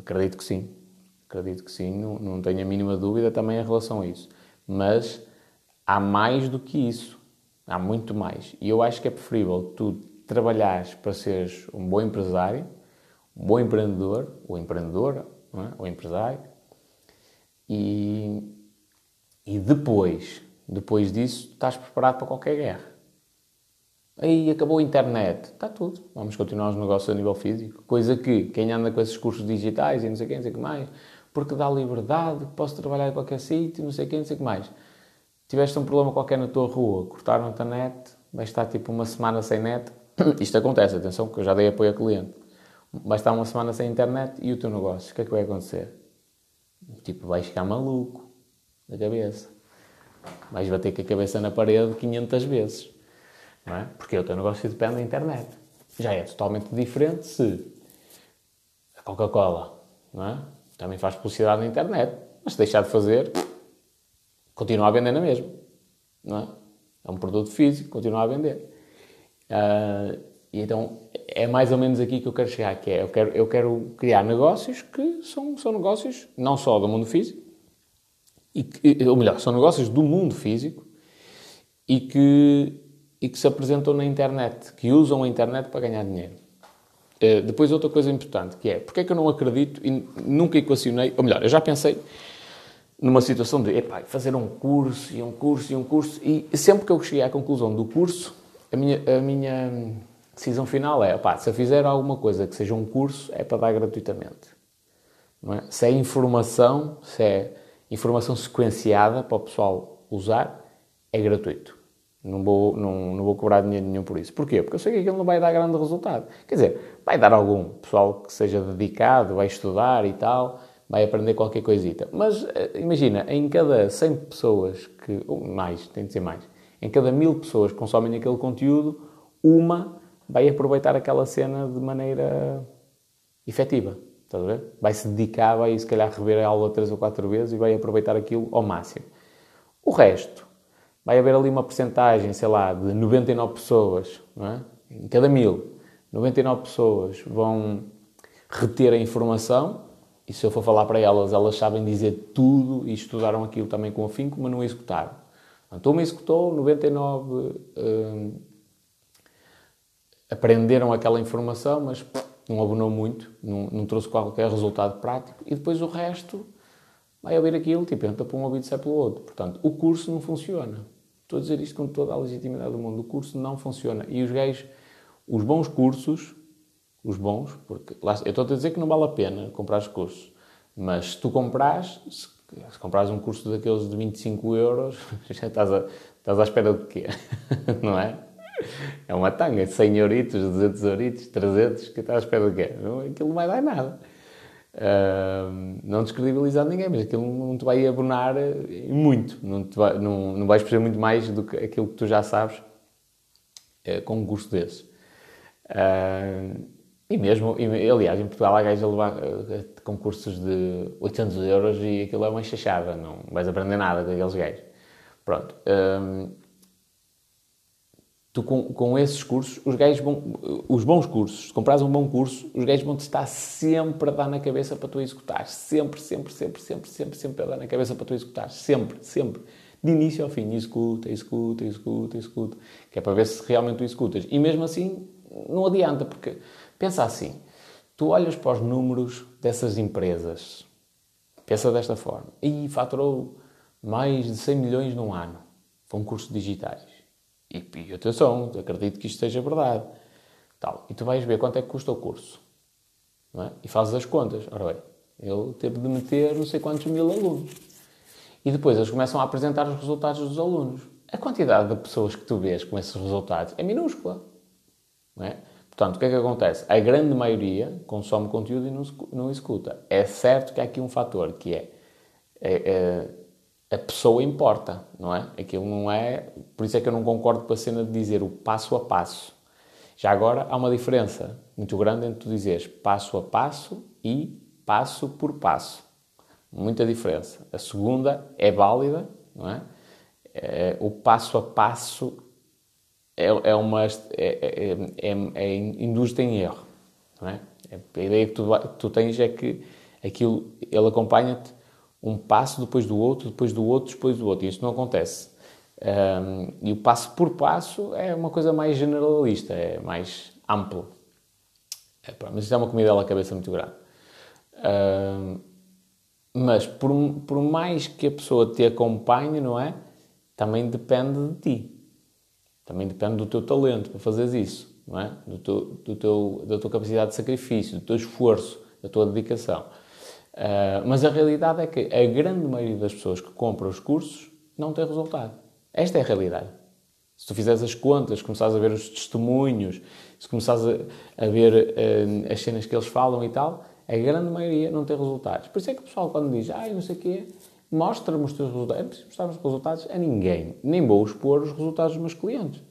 acredito que sim. Acredito que sim, não, não tenho a mínima dúvida também em relação a isso. Mas há mais do que isso. Há muito mais. E eu acho que é preferível tu trabalhares para seres um bom empresário, um bom empreendedor, ou empreendedora, é? ou empresário, e, e depois, depois disso, estás preparado para qualquer guerra. Aí acabou a internet. Está tudo. Vamos continuar os negócios a nível físico. Coisa que quem anda com esses cursos digitais e não sei quem, não sei o que mais, porque dá liberdade, posso trabalhar em qualquer sítio, não sei quem, não sei o que mais. Tiveste um problema qualquer na tua rua, cortaram-te a net, vais estar tipo uma semana sem net. <coughs> Isto acontece, atenção, que eu já dei apoio a cliente. Vais estar uma semana sem internet e o teu negócio, o que é que vai acontecer? Tipo, vais ficar maluco da cabeça. Vais bater com a cabeça na parede 500 vezes não é? Porque o teu negócio depende da internet. Já é totalmente diferente se a Coca-Cola, é? Também faz publicidade na internet, mas se deixar de fazer, continua a vender na mesma, não é? É um produto físico, continua a vender. Uh, e então é mais ou menos aqui que eu quero chegar, que é eu quero, eu quero criar negócios que são, são negócios não só do mundo físico, e, ou melhor, são negócios do mundo físico e que e que se apresentam na internet, que usam a internet para ganhar dinheiro. Uh, depois, outra coisa importante, que é, porque é que eu não acredito e nunca equacionei, ou melhor, eu já pensei numa situação de, epá, fazer um curso e um curso e um curso, e sempre que eu cheguei à conclusão do curso, a minha, a minha decisão final é, epá, se eu fizer alguma coisa que seja um curso, é para dar gratuitamente. É? Se é informação, se é informação sequenciada para o pessoal usar, é gratuito. Não vou, não, não vou cobrar dinheiro nenhum por isso. Porquê? Porque eu sei que aquilo não vai dar grande resultado. Quer dizer, vai dar algum. Pessoal que seja dedicado, vai estudar e tal, vai aprender qualquer coisita. Mas eh, imagina, em cada 100 pessoas que. ou mais, tem de ser mais. Em cada mil pessoas que consomem aquele conteúdo, uma vai aproveitar aquela cena de maneira efetiva. Estás a ver? Vai se dedicar, vai se calhar rever a aula três ou quatro vezes e vai aproveitar aquilo ao máximo. O resto, vai haver ali uma porcentagem, sei lá, de 99 pessoas, não é? em cada mil, 99 pessoas vão reter a informação e se eu for falar para elas, elas sabem dizer tudo e estudaram aquilo também com afinco, mas não executaram. Então, uma executou, 99 hum, aprenderam aquela informação, mas não abonou muito, não, não, trouxe qualquer resultado prático, e depois o resto vai ouvir aquilo, tipo, entra para um ouvido e sai pelo outro. Portanto, o curso não funciona. Estou a dizer isto com toda a legitimidade do mundo. O curso não funciona. E os gays, os bons cursos, os bons, porque lá, eu estou a dizer que não vale a pena comprar os cursos, mas se tu compras, se, se compras um curso daqueles de 25 euros, <laughs> já estás, a, estás à espera de quê? <laughs> não é? É uma tanga, 100 euritos, 200 euritos, 300, que estás à espera de quê? Aquilo não vai dar nada. Não descredibilizar ninguém, mas aquilo não te vai abonar muito, não, te vai, não, não vais perceber muito mais do que aquilo que tu já sabes uh, com um curso desse. Uh, e mesmo, e, aliás, em Portugal há gajos a levar uh, com cursos de 800 euros e aquilo é uma chachada, não vais aprender nada com aqueles gajos. Pronto tu com, com esses cursos, os gajos vão, os bons cursos, se comprares um bom curso, os gajos vão-te estar sempre a dar na cabeça para tu executar. Sempre, sempre, sempre, sempre, sempre, sempre a dar na cabeça para tu executar. Sempre, sempre. De início ao fim, executa, executa, executa, executa. Que é para ver se realmente tu executas. E mesmo assim, não adianta, porque pensa assim, tu olhas para os números dessas empresas, pensa desta forma, e faturou mais de 100 milhões num ano com cursos digitais e, e atenção, acredito que isto seja verdade. Tal. E tu vais ver quanto é que custa o curso. É? E fazes as contas. Ora bem, ele teve de meter não sei quantos mil alunos. E depois eles começam a apresentar os resultados dos alunos. A quantidade de pessoas que tu vês com esses resultados é minúscula. É? Portanto, o que é que acontece? A grande maioria consome conteúdo e não, não executa. É certo que há aqui um fator que é, é, é a pessoa importa, não é? Aquilo não é. Por isso é que eu não concordo com a cena de dizer o passo a passo. Já agora há uma diferença muito grande entre tu dizeres passo a passo e passo por passo. Muita diferença. A segunda é válida, não é? é o passo a passo é, é uma. É, é, é, é induz-te em erro, não é? A ideia que tu, que tu tens é que aquilo, ele acompanha-te um passo depois do outro, depois do outro, depois do outro. E isto não acontece. Um, e o passo por passo é uma coisa mais generalista, é mais amplo. É, mas isto é uma comida à cabeça muito grande. Um, mas por, por mais que a pessoa te acompanhe, não é? Também depende de ti. Também depende do teu talento para fazeres isso, não é? Do teu, do teu, da tua capacidade de sacrifício, do teu esforço, da tua dedicação. Uh, mas a realidade é que a grande maioria das pessoas que compram os cursos não tem resultado. Esta é a realidade. Se tu fizeres as contas, começares a ver os testemunhos, se começares a, a ver uh, as cenas que eles falam e tal, a grande maioria não tem resultados. Por isso é que o pessoal, quando diz, ah, não sei o quê, mostra-me os teus resultados. Eu não mostrar os resultados a ninguém. Nem vou expor os resultados dos meus clientes.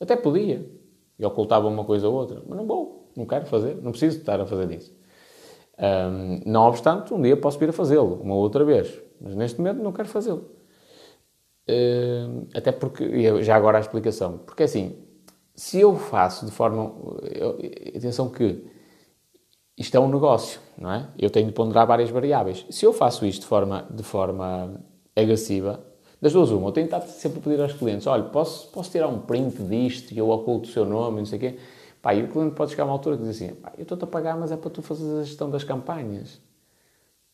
Até podia. E ocultava uma coisa ou outra. Mas não vou. Não quero fazer. Não preciso estar a fazer isso. Um, não obstante, um dia posso vir a fazê-lo, uma outra vez. Mas neste momento não quero fazê-lo. Uh, até porque, já agora a explicação, porque assim, se eu faço de forma. Eu, atenção que isto é um negócio, não é? Eu tenho de ponderar várias variáveis. Se eu faço isto de forma, de forma agressiva, das duas uma, eu tenho de estar sempre a pedir aos clientes: olha, posso, posso tirar um print disto e eu oculto o seu nome, não sei o quê. Pá, e o cliente pode chegar a uma altura que diz assim: eu estou-te a pagar, mas é para tu fazeres a gestão das campanhas.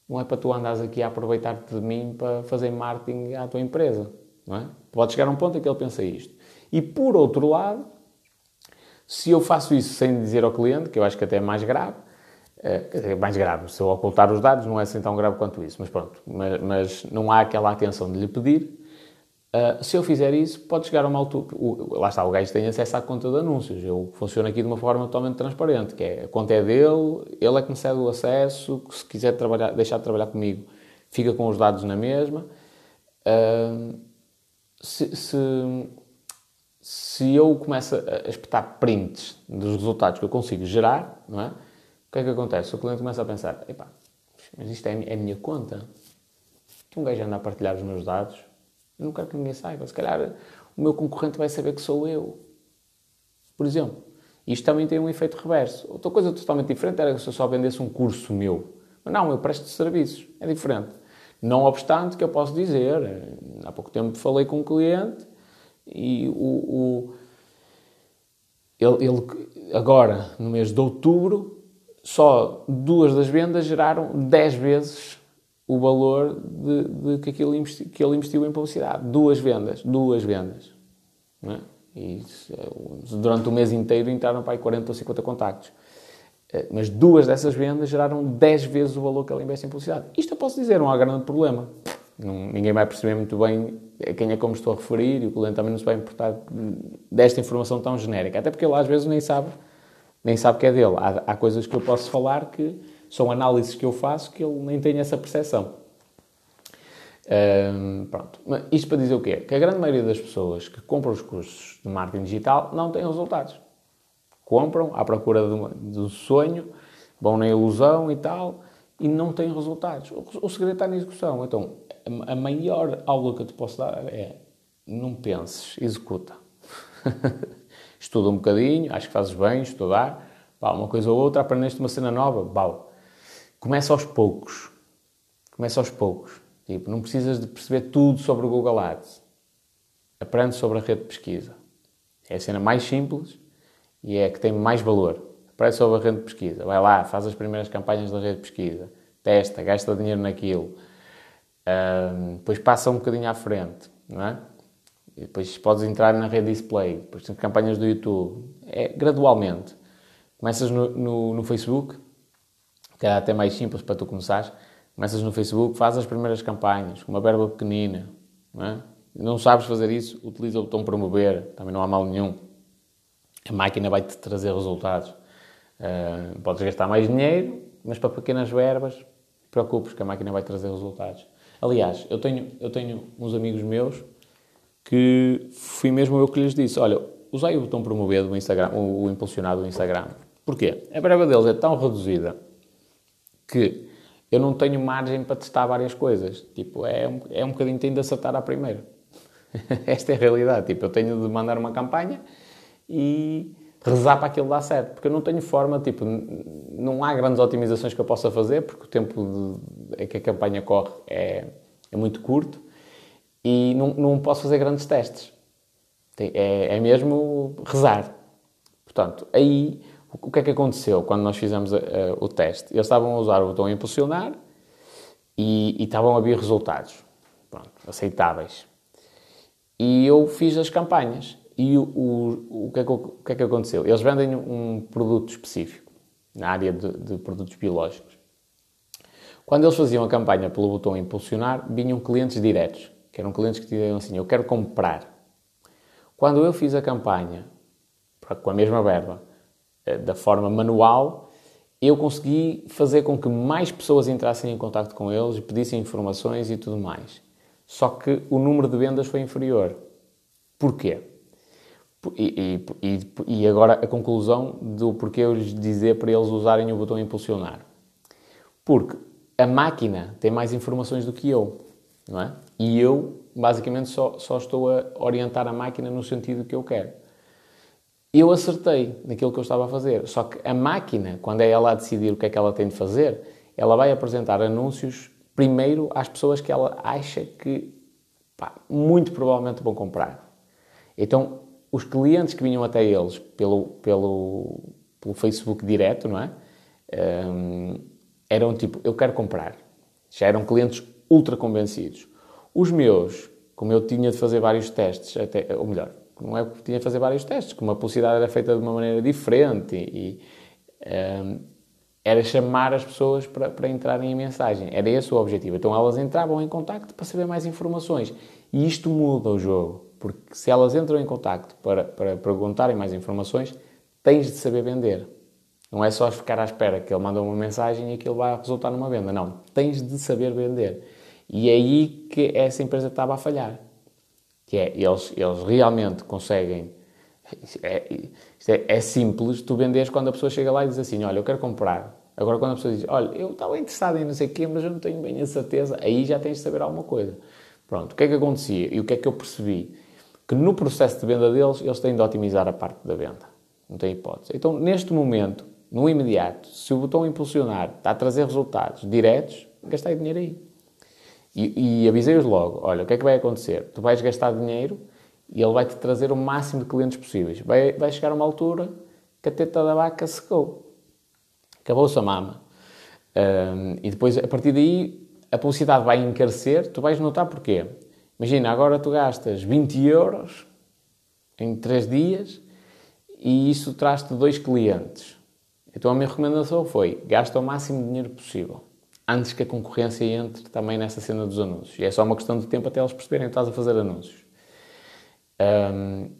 Não é para tu andares aqui a aproveitar-te de mim para fazer marketing à tua empresa. Não é? Pode chegar a um ponto em que ele pensa isto. E por outro lado, se eu faço isso sem dizer ao cliente, que eu acho que até é mais grave, é mais grave, se eu ocultar os dados não é assim tão grave quanto isso, mas pronto, mas, mas não há aquela atenção de lhe pedir, Uh, se eu fizer isso, pode chegar a uma altura. O, lá está, o gajo tem acesso à conta de anúncios. Eu funciono aqui de uma forma totalmente transparente, que é a conta é dele, ele é que me cede o acesso. Se quiser trabalhar, deixar de trabalhar comigo, fica com os dados na mesma. Uh, se, se, se, eu começo a espetar prints dos resultados que eu consigo gerar, não é? O que é que acontece? O cliente começa a pensar, epá, mas isto é, é a minha conta. Que um gajo anda a partilhar os meus dados. Eu não quero que ninguém saiba. Se calhar o meu concorrente vai saber que sou eu. Por exemplo. Isto também tem um efeito reverso. Outra coisa totalmente diferente era se eu só vendesse um curso meu. Mas não, eu presto serviços. É diferente. Não obstante que eu posso dizer, há pouco tempo falei com um cliente e o, o ele, ele, agora, no mês de outubro, só duas das vendas geraram 10 vezes o valor de, de que, aquilo que ele investiu em publicidade. Duas vendas. Duas vendas. É? E durante o mês inteiro entraram para aí 40 ou 50 contactos. Eh, mas duas dessas vendas geraram 10 vezes o valor que ele investe em publicidade. Isto eu posso dizer, não há grande problema. Ninguém vai perceber muito bem a quem é como estou a referir e o cliente também não se vai importar desta informação tão genérica. Até porque ele às vezes nem sabe, nem sabe que é dele. Há, há coisas que eu posso falar que são análises que eu faço que ele nem tem essa percepção. Um, pronto. Mas isto para dizer o quê? Que a grande maioria das pessoas que compram os cursos de marketing digital não têm resultados. Compram à procura do, do sonho, vão na ilusão e tal, e não têm resultados. O, o segredo está na execução. Então, a, a maior aula que eu te posso dar é não penses, executa. <laughs> Estuda um bocadinho, acho que fazes bem, estudar, pá, uma coisa ou outra, aprendeste uma cena nova, pau. Começa aos poucos. Começa aos poucos. Tipo, não precisas de perceber tudo sobre o Google Ads. Aprende sobre a rede de pesquisa. É a cena mais simples e é a que tem mais valor. Aprende sobre a rede de pesquisa. Vai lá, faz as primeiras campanhas da rede de pesquisa. Testa, gasta dinheiro naquilo. Um, depois passa um bocadinho à frente, não é? E depois podes entrar na rede display. Depois tem campanhas do YouTube. É gradualmente. Começas no, no, no Facebook, é até mais simples para tu começares Começas no Facebook, fazes as primeiras campanhas, com uma verba pequenina. Não, é? não sabes fazer isso, utiliza o botão promover, também não há mal nenhum. A máquina vai-te trazer resultados. Uh, podes gastar mais dinheiro, mas para pequenas verbas, preocupes que a máquina vai trazer resultados. Aliás, eu tenho, eu tenho uns amigos meus que fui mesmo eu que lhes disse: olha, usai o botão promover do Instagram, o, o impulsionado do Instagram. Porquê? A verba deles é tão reduzida que eu não tenho margem para testar várias coisas. Tipo, é, um, é um bocadinho tenho de acertar à primeira. <laughs> Esta é a realidade. Tipo, eu tenho de mandar uma campanha e rezar para aquilo dar certo. Porque eu não tenho forma, tipo, não há grandes otimizações que eu possa fazer, porque o tempo de, é que a campanha corre é, é muito curto e não, não posso fazer grandes testes. É, é mesmo rezar. Portanto, aí o que é que aconteceu quando nós fizemos uh, o teste? Eles estavam a usar o botão impulsionar e, e estavam a vir resultados Pronto, aceitáveis. E eu fiz as campanhas. E o, o, o, que é que, o, que é que aconteceu? Eles vendem um produto específico na área de, de produtos biológicos. Quando eles faziam a campanha pelo botão impulsionar, vinham clientes diretos, que eram clientes que diziam assim: Eu quero comprar. Quando eu fiz a campanha com a mesma verba eh, da forma manual, eu consegui fazer com que mais pessoas entrassem em contato com eles pedissem informações e tudo mais. Só que o número de vendas foi inferior. Porquê? E, e, e agora a conclusão do porquê eu lhes dizer para eles usarem o botão impulsionar. Porque a máquina tem mais informações do que eu, não é? E eu, basicamente, só, só estou a orientar a máquina no sentido que eu quero eu acertei naquilo que eu estava a fazer. Só que a máquina, quando é ela a decidir o que é que ela tem de fazer, ela vai apresentar anúncios primeiro às pessoas que ela acha que pá, muito provavelmente vão comprar. Então, os clientes que vinham até eles pelo, pelo, pelo Facebook direto, não é? Um, eram tipo, eu quero comprar. Já eram clientes ultra convencidos. Os meus, como eu tinha de fazer vários testes, até, ou melhor, não é que tinha de fazer vários testes, como a publicidade era feita de uma maneira diferente e, um, ehm, era chamar as pessoas para, para entrarem em mensagem. Era esse o objetivo. Então elas entravam em contacto para saber mais informações. E isto muda o jogo, porque se elas entram em contacto para, para perguntarem mais informações, tens de saber vender. Não é só ficar à espera que ele manda uma mensagem e aquilo vai resultar numa venda. Não, tens de saber vender. E é aí que essa empresa estava a falhar que é, eles, eles realmente conseguem. É, é, é, simples tu vendes quando a pessoa chega lá e diz assim: Olha, eu quero comprar. Agora, quando a pessoa diz, olha, eu estava interessado em não sei o quê, mas eu não tenho bem a certeza, aí já tens de saber alguma coisa. Pronto, o que é que acontecia e o que é que eu percebi? Que no processo de venda deles, eles têm de otimizar a parte da venda. Não tem hipótese. Então, neste momento, no imediato, se o botão impulsionar está a trazer resultados diretos, gastei dinheiro aí. E, e avisei-os logo: olha, o que é que vai acontecer? Tu vais gastar dinheiro e ele vai-te trazer o máximo de clientes possíveis. Vai, vai chegar uma altura que a teta da vaca secou. Acabou-se a mama. Um, e depois, a partir daí, a publicidade vai encarecer. Tu vais notar porquê. Imagina, agora tu gastas 20 euros em 3 dias e isso traz-te dois clientes. Então a minha recomendação foi, gasta o máximo de dinheiro possível antes que a concorrência entre também nessa cena dos anúncios. E é só uma questão de tempo até eles perceberem que estás a fazer anúncios. Um,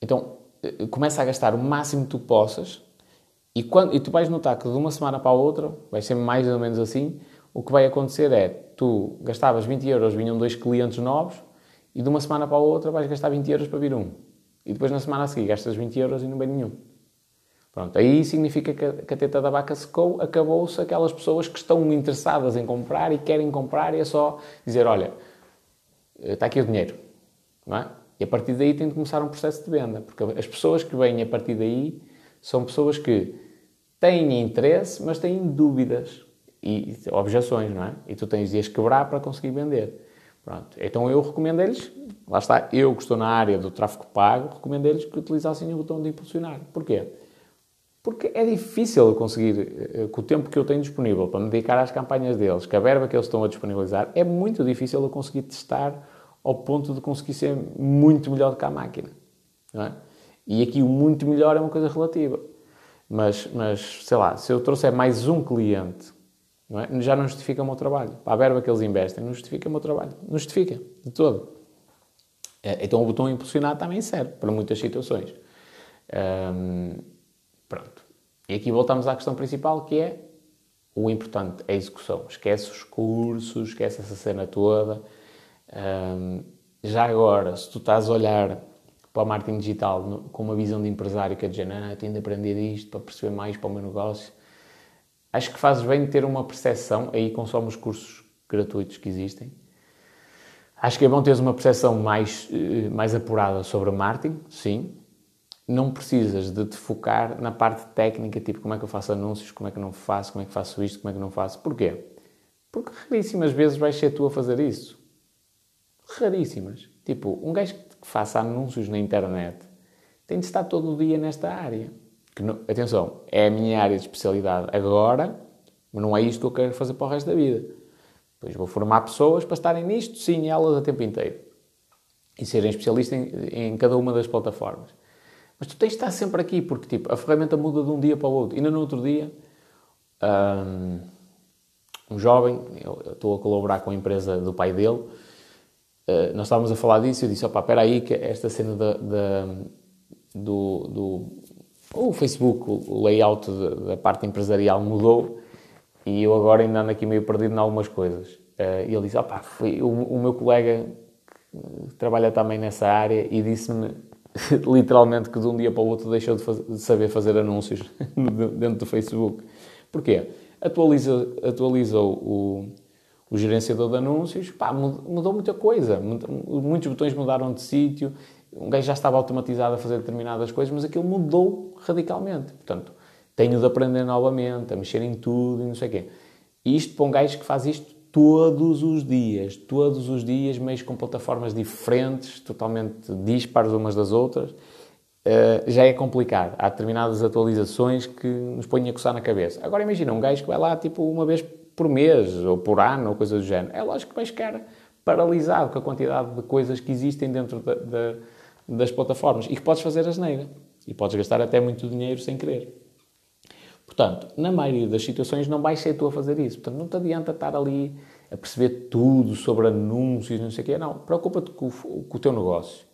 então, eh, começa a gastar o máximo que tu possas e, quando, e tu vais notar que de uma semana para a outra, vai ser mais ou menos assim, o que vai acontecer é, tu gastavas 20 euros, vinham dois clientes novos e de uma semana para a outra vais gastar 20 euros para vir um. E depois na semana a seguir gastas 20 euros e não vem nenhum. Pronto, aí significa que a teta da vaca secou, acabou-se aquelas pessoas que estão interessadas em comprar e querem comprar e é só dizer, olha, está aqui o dinheiro, não é? E a partir daí tem de começar um processo de venda, porque as pessoas que vêm a partir daí são pessoas que têm interesse, mas têm dúvidas e objeções, não é? E tu tens de as quebrar para conseguir vender. Pronto. Então eu recomendo-lhes, lá está, eu que estou na área do tráfego pago, recomendo-lhes que utilizassem o botão de impulsionar. Porquê? Porque é difícil eu conseguir, eh, com o tempo que eu tenho disponível para me dedicar às campanhas deles, com a verba que eles estão a disponibilizar, é muito difícil eu conseguir testar ao ponto de conseguir ser muito melhor do que a máquina. É? E aqui o muito melhor é uma coisa relativa. Mas, mas, sei lá, se eu trouxer mais um cliente, não é? já não justifica o meu trabalho. Para a verba que eles investem, não justifica o meu trabalho. Não justifica, de todo. É, então o botão impulsionar também serve para muitas situações. Pronto. E aqui voltamos à questão principal, que é o importante, é a execução. Esquece os cursos, esquece essa cena toda. Um, já agora, se tu estás a olhar para o marketing digital no, com uma visão de empresário, que é dizer, não, tenho de aprender isto para perceber mais para o meu negócio, acho que fazes bem ter uma percepção, aí consome os cursos gratuitos que existem. Acho que é bom teres uma percepção mais, eh, mais apurada sobre marketing, sim, não precisas de te focar na parte técnica, tipo como é que eu faço anúncios, como é que não faço, como é que faço isto, como é que não faço. Porquê? Porque raríssimas vezes vais ser tu a fazer isso. Raríssimas. Tipo, um gajo que faça anúncios na internet tem de estar todo o dia nesta área. Que atenção, é a minha área de especialidade agora, mas não é isto que eu quero fazer para o resto da vida. Depois vou formar pessoas para estarem nisto, sim, elas a tempo inteiro. E serem especialistas em, em cada uma das plataformas. Mas tu tens de estar sempre aqui, porque tipo, a ferramenta muda de um dia para o outro. Ainda no outro dia, um, jovem, eu, estou a colaborar com a empresa do pai dele, uh, nós estávamos a falar disso e eu disse, opá, espera aí que esta cena da, da, do, do o Facebook, o layout da parte empresarial mudou e eu agora ainda ando aqui meio perdido em algumas coisas. Uh, e ele disse, opá, foi o, o meu colega que trabalha também nessa área e disse-me <laughs> literalmente que de um dia para o outro deixou de, fazer, de saber fazer anúncios <laughs> dentro do Facebook. Porquê? Atualiza, atualizou o, o gerenciador de anúncios, pá, mudou muita coisa. Muitos botões mudaram de sítio, um gajo já estava automatizado a fazer determinadas coisas, mas aquilo mudou radicalmente. Portanto, tenho de aprender novamente, a mexer em tudo e não sei o quê. E isto para um gajo que faz isto todos os dias, todos os dias, meios com plataformas diferentes, totalmente dispares umas das outras, uh, já é complicado. Há determinadas atualizações que nos põem a coçar na cabeça. Agora imagina um gajo que vai lá tipo uma vez por mês, ou por ano, ou coisa do género. É lógico que vais ficar paralisado com a quantidade de coisas que existem dentro da, da, das plataformas e que podes fazer asneira. E podes gastar até muito dinheiro sem querer. Portanto, na maioria das situações não vais ser tu a fazer isso. Portanto, não te adianta estar ali a perceber tudo sobre anúncios, não sei o quê. Não, preocupa-te com, com, o teu negócio.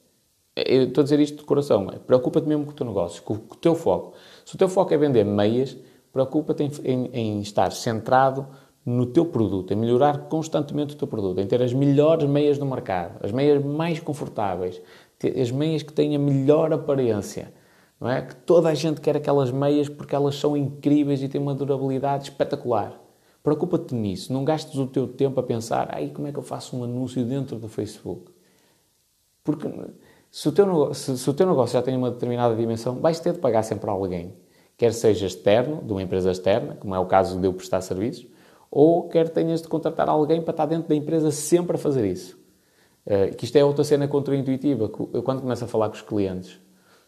Eu estou a dizer isto de coração. É, preocupa-te mesmo com o teu negócio, com, com, o teu foco. Se o teu foco é vender meias, preocupa-te em, em, em estar centrado no teu produto, em melhorar constantemente o teu produto, em ter as melhores meias do mercado, as meias mais confortáveis, as meias que têm a melhor aparência não é? Que toda a gente quer aquelas meias porque elas são incríveis e têm uma durabilidade espetacular. Preocupa-te nisso, não gastes o teu tempo a pensar, ai, como é que eu faço um anúncio dentro do Facebook? Porque se o teu negócio, se, se o teu negócio já tem uma determinada dimensão, vais ter de pagar sempre a alguém. Quer seja externo, de uma empresa externa, como é o caso de eu prestar serviços, ou quer tenhas de contratar alguém para estar dentro da empresa sempre a fazer isso. Uh, que isto é outra cena contraintuitiva. Eu, quando começo a falar com os clientes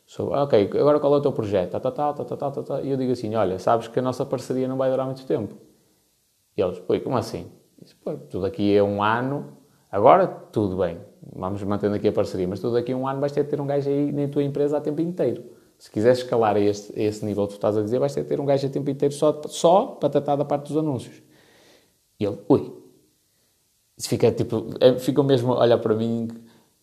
sobre, ok, agora qual é o teu projeto? Tá, tá, tá, tá, tá, tá, tá, tá. E eu digo assim: olha, sabes que a nossa parceria não vai durar muito tempo. E eles, pô, como assim? Disse, pô, a um ano, agora tudo bem, vamos mantendo aqui a parceria, mas tu daqui a um ano vais ter de ter um gajo aí na tua empresa a tempo inteiro. Se quiseres escalar a, este, a esse nível que tu estás a dizer, vais ter de ter um gajo a tempo inteiro só, só para tratar da parte dos anúncios. E ele, ui. Fica tipo, é, ficam mesmo a olhar para mim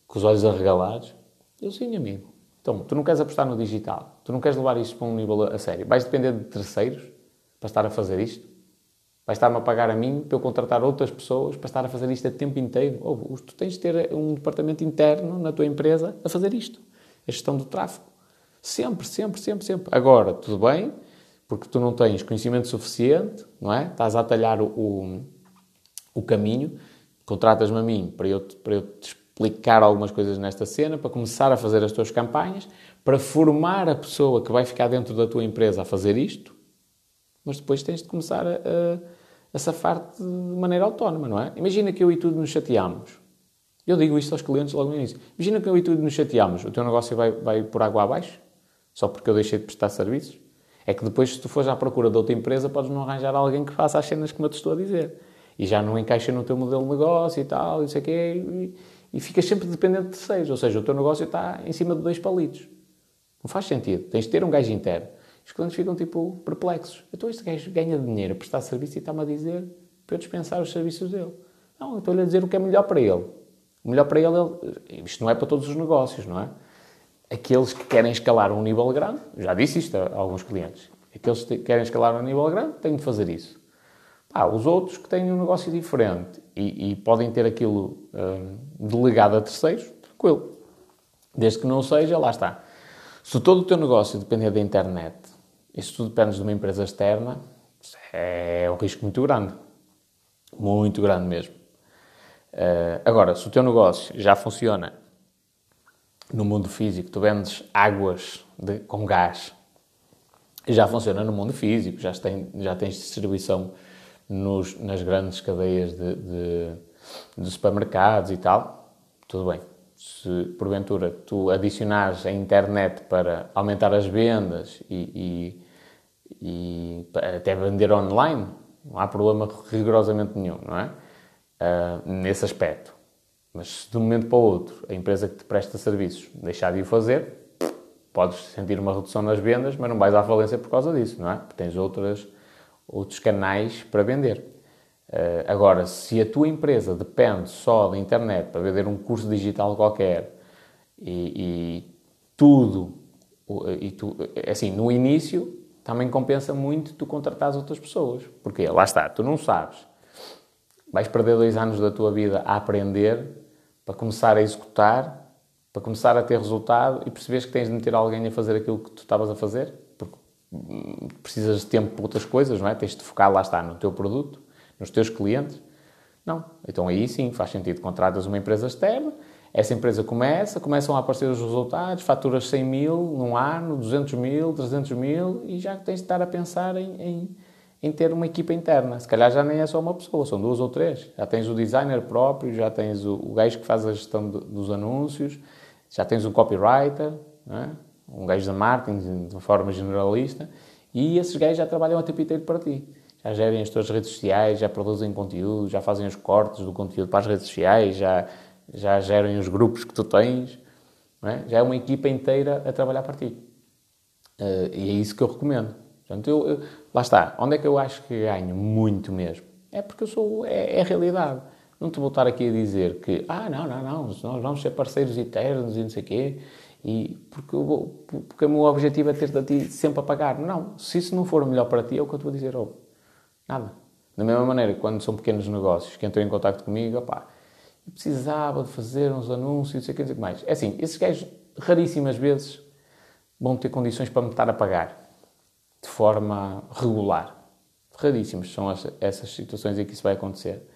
com os olhos arregalados. Eu, sim, amigo. Então, tu não queres apostar no digital, tu não queres levar isto para um nível a sério. Vais depender de terceiros para estar a fazer isto? Vais estar-me a pagar a mim para eu contratar outras pessoas para estar a fazer isto a tempo inteiro? Ou tu tens de ter um departamento interno na tua empresa a fazer isto. A gestão do tráfego. Sempre, sempre, sempre, sempre. Agora, tudo bem, porque tu não tens conhecimento suficiente, não é? Estás a atalhar o, o, o caminho, contratas-me a mim para eu, para eu te explicar algumas coisas nesta cena, para começar a fazer as tuas campanhas, para formar a pessoa que vai ficar dentro da tua empresa a fazer isto, mas depois tens de começar a, a, a safar-te de maneira autónoma, não é? Imagina que eu e tu nos chateamos. Eu digo isto aos clientes logo no início. Imagina que eu e tu nos chateamos. O teu negócio vai, vai por água abaixo? Só porque eu deixei de prestar serviços? É que depois, se tu fores à procura de outra empresa, podes não arranjar alguém que faça as cenas eu te estou a dizer. E já não encaixa no teu modelo de negócio e tal, e sei o e ficas sempre dependente de terceiros. Ou seja, o teu negócio está em cima de dois palitos. Não faz sentido. Tens de ter um gajo interno. Os clientes ficam, tipo, perplexos. Então este gajo ganha dinheiro a prestar serviço e está-me a dizer para eu dispensar os serviços dele. Não, eu estou-lhe a dizer o que é melhor para ele. O melhor para ele, ele, isto não é para todos os negócios, não é? aqueles que querem escalar um nível grande, já disse isto a alguns clientes, aqueles que querem escalar um nível grande têm de fazer isso. Ah, os outros que têm um negócio diferente e, e podem ter aquilo hum, delegado a terceiros, tranquilo. Desde que não seja, lá está. Se todo o teu negócio depender da internet e se tu dependes de uma empresa externa, é um risco muito grande. Muito grande mesmo. Uh, agora, se o teu negócio já funciona no mundo físico, tu vendes águas de, com gás, já funciona no mundo físico, já, tem, já tens distribuição nos, nas grandes cadeias de, de, de, supermercados e tal, tudo bem. Se porventura tu adicionares a internet para aumentar as vendas e, e, e até vender online, não há problema rigorosamente nenhum, não é? Uh, nesse aspecto. Mas se de um momento para o outro a empresa que te presta serviços deixar de o fazer, podes sentir uma redução nas vendas, mas não vais à falência por causa disso, não é? Porque tens outras, outros canais para vender. Uh, agora, se a tua empresa depende só da internet para vender um curso digital qualquer e, e tudo, e tu, é assim, no início também compensa muito tu contratares outras pessoas. Porque lá está, tu não sabes. Vais perder dois anos da tua vida a aprender para começar a executar, para começar a ter resultado e percebes que tens de meter alguém a fazer aquilo que tu estavas a fazer, precisas de tempo para outras coisas, não é? Tens de focar, lá está, no teu produto, nos teus clientes. Não. Então aí sim faz sentido. Contratas uma empresa externa, essa empresa começa, começam a aparecer os resultados, faturas 100 mil num ano, 200 mil, 300 mil e já tens de estar a pensar em, em em ter uma equipa interna. Se calhar já nem é só uma pessoa, são duas ou três. Já tens o designer próprio, já tens o, o gajo que faz a gestão de, dos anúncios, já tens um copywriter, é? Um gajo de marketing de forma generalista, e esses gajos já trabalham a tempo inteiro para ti. Já gerem as tuas redes sociais, já produzem conteúdo, já fazem os cortes do conteúdo para as redes sociais, já, já gerem os grupos que tu tens. É? Já é uma equipa inteira a trabalhar para ti. Uh, e é isso que eu recomendo. Portanto, eu, eu, lá está. Onde é que eu acho que ganho muito mesmo? É porque eu sou. É, é a realidade. Não te vou estar aqui a dizer que, ah, não, não, não, nós vamos ser parceiros eternos e não sei o quê, e porque, vou, porque o meu objetivo é ter-te a ti sempre a pagar. Não, se isso não for melhor para ti, é o que eu te vou dizer, oh, nada. Da mesma maneira, quando são pequenos negócios que entram em contato comigo, opá, precisava de fazer uns anúncios, sei o que, o mais. É assim, esses gajos, raríssimas vezes, vão ter condições para me estar a pagar de forma regular. Raríssimas são essas situações em que isso vai acontecer.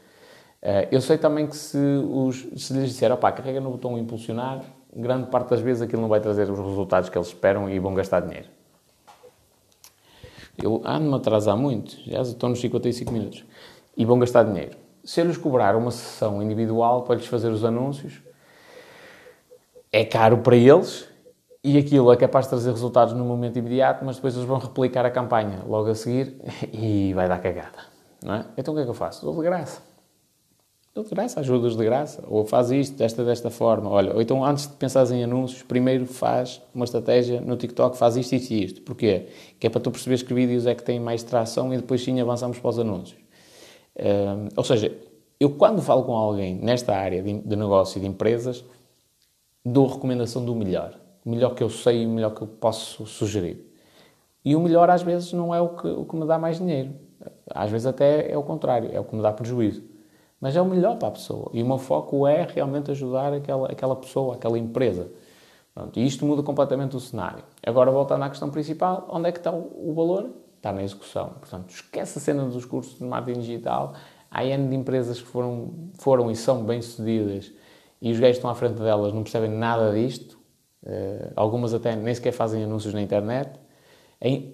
Eh, eu sei também que se, os, se lhes disser, opá, carrega no botão impulsionar, grande parte das vezes aquilo não vai trazer os resultados que eles esperam e vão gastar dinheiro. Eu ando-me a atrasar muito, já estou nos 55 minutos, e vão gastar dinheiro. Se eu lhes cobrar uma sessão individual para lhes fazer os anúncios, é caro para eles e aquilo é capaz de trazer resultados no momento imediato, mas depois eles vão replicar a campanha logo a seguir <laughs> e vai dar cagada. Não é? Então o que é que eu faço? Dou de graça. De graça, ajudas de graça. Ou faz isto desta, desta forma. Olha, ou então antes de pensares em anúncios, primeiro faz uma estratégia no TikTok, faz isto, isto e isto. Porquê? Que é para tu perceberes que vídeos é que têm mais tração e depois sim avançamos para os anúncios. Um, ou seja, eu quando falo com alguém nesta área de, de negócio e de empresas, dou recomendação do melhor. O melhor que eu sei e o melhor que eu posso sugerir. E o melhor às vezes não é o que, o que me dá mais dinheiro. Às vezes até é o contrário, é o que me dá prejuízo. Mas é o melhor para a pessoa. E o meu foco é realmente ajudar aquela, aquela pessoa, aquela empresa. Pronto, e isto muda completamente o cenário. Agora, voltando à questão principal, onde é que está o, o valor? Está na execução. Portanto, esquece a cena dos cursos de marketing digital. Há N de empresas que foram, foram e são bem-sucedidas e os gajos estão à frente delas não percebem nada disto. Uh, algumas até nem sequer fazem anúncios na internet.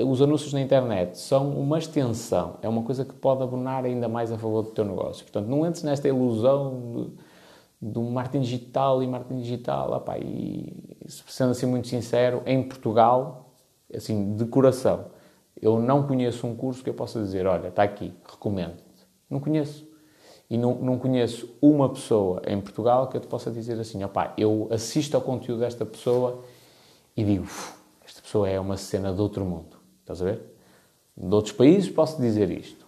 Os anúncios na internet são uma extensão, é uma coisa que pode abonar ainda mais a favor do teu negócio. Portanto, não entres nesta ilusão do marketing digital e marketing digital. Opá, e, sendo assim muito sincero, em Portugal, assim, de coração, eu não conheço um curso que eu possa dizer, olha, está aqui, recomendo-te. Não conheço e não, não conheço uma pessoa em Portugal que eu te possa dizer assim, opá, eu assisto ao conteúdo desta pessoa e digo, pessoa é uma cena de outro mundo. Estás a ver? De outros países posso dizer isto.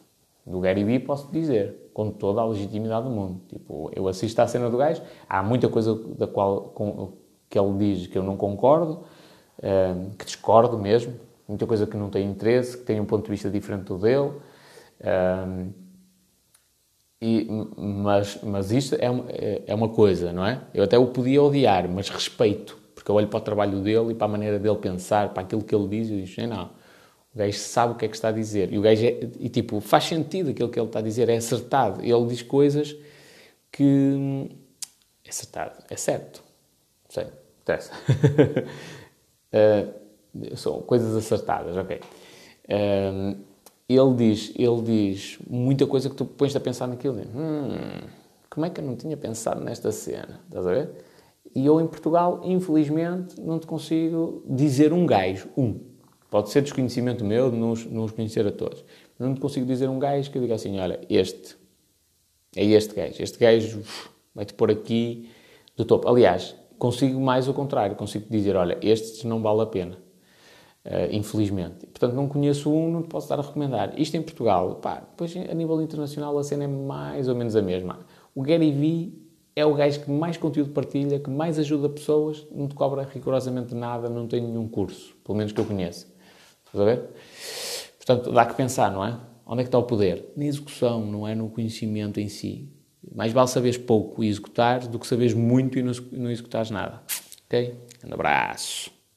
Do Gary Vee posso dizer, com toda a legitimidade do mundo. Tipo, eu assisto à cena do gajo, há muita coisa da qual com, que ele diz que eu não concordo, um, que discordo mesmo, muita coisa que não tem interesse, que tem um ponto de vista diferente do dele. Um, e, mas, mas isto é, é, é uma coisa, não é? Eu até o podia odiar, mas respeito, porque eu olho para o trabalho dele e para a maneira dele pensar, para aquilo que ele diz, e digo, não, o gajo sabe o que é que está a dizer. E o gajo, é, e tipo, faz sentido aquilo que ele está a dizer, é acertado. Ele diz coisas que. É acertado, é certo. Sei, interessa. <laughs> uh, são coisas acertadas, ok. Uh, ele diz, ele diz muita coisa que tu pões a pensar naquilo. Hum, como é que eu não tinha pensado nesta cena? Estás a ver? E eu em Portugal, infelizmente, não te consigo dizer um gajo, um. Pode ser desconhecimento meu de não os, conhecer a todos. Mas não te consigo dizer um gajo que eu diga assim, olha, este, é este gajo. Este gajo vai-te pôr aqui do topo. Aliás, consigo mais o contrário. Consigo dizer, olha, este não vale a pena. Uh, infelizmente. Portanto, não conheço um, não te posso dar a recomendar. Isto em Portugal, pá, depois a nível internacional a cena é mais ou menos a mesma. O Gary Vee é o gajo que mais conteúdo partilha, que mais ajuda pessoas, não te cobra rigorosamente nada, não tem nenhum curso, pelo menos que eu conheça. Estás a ver? Portanto, dá que pensar, não é? Onde é que está o poder? Na execução, não é no conhecimento em si. Mais vale saberes pouco e executar do que saberes muito e não, executares nada. Ok? Um abraço.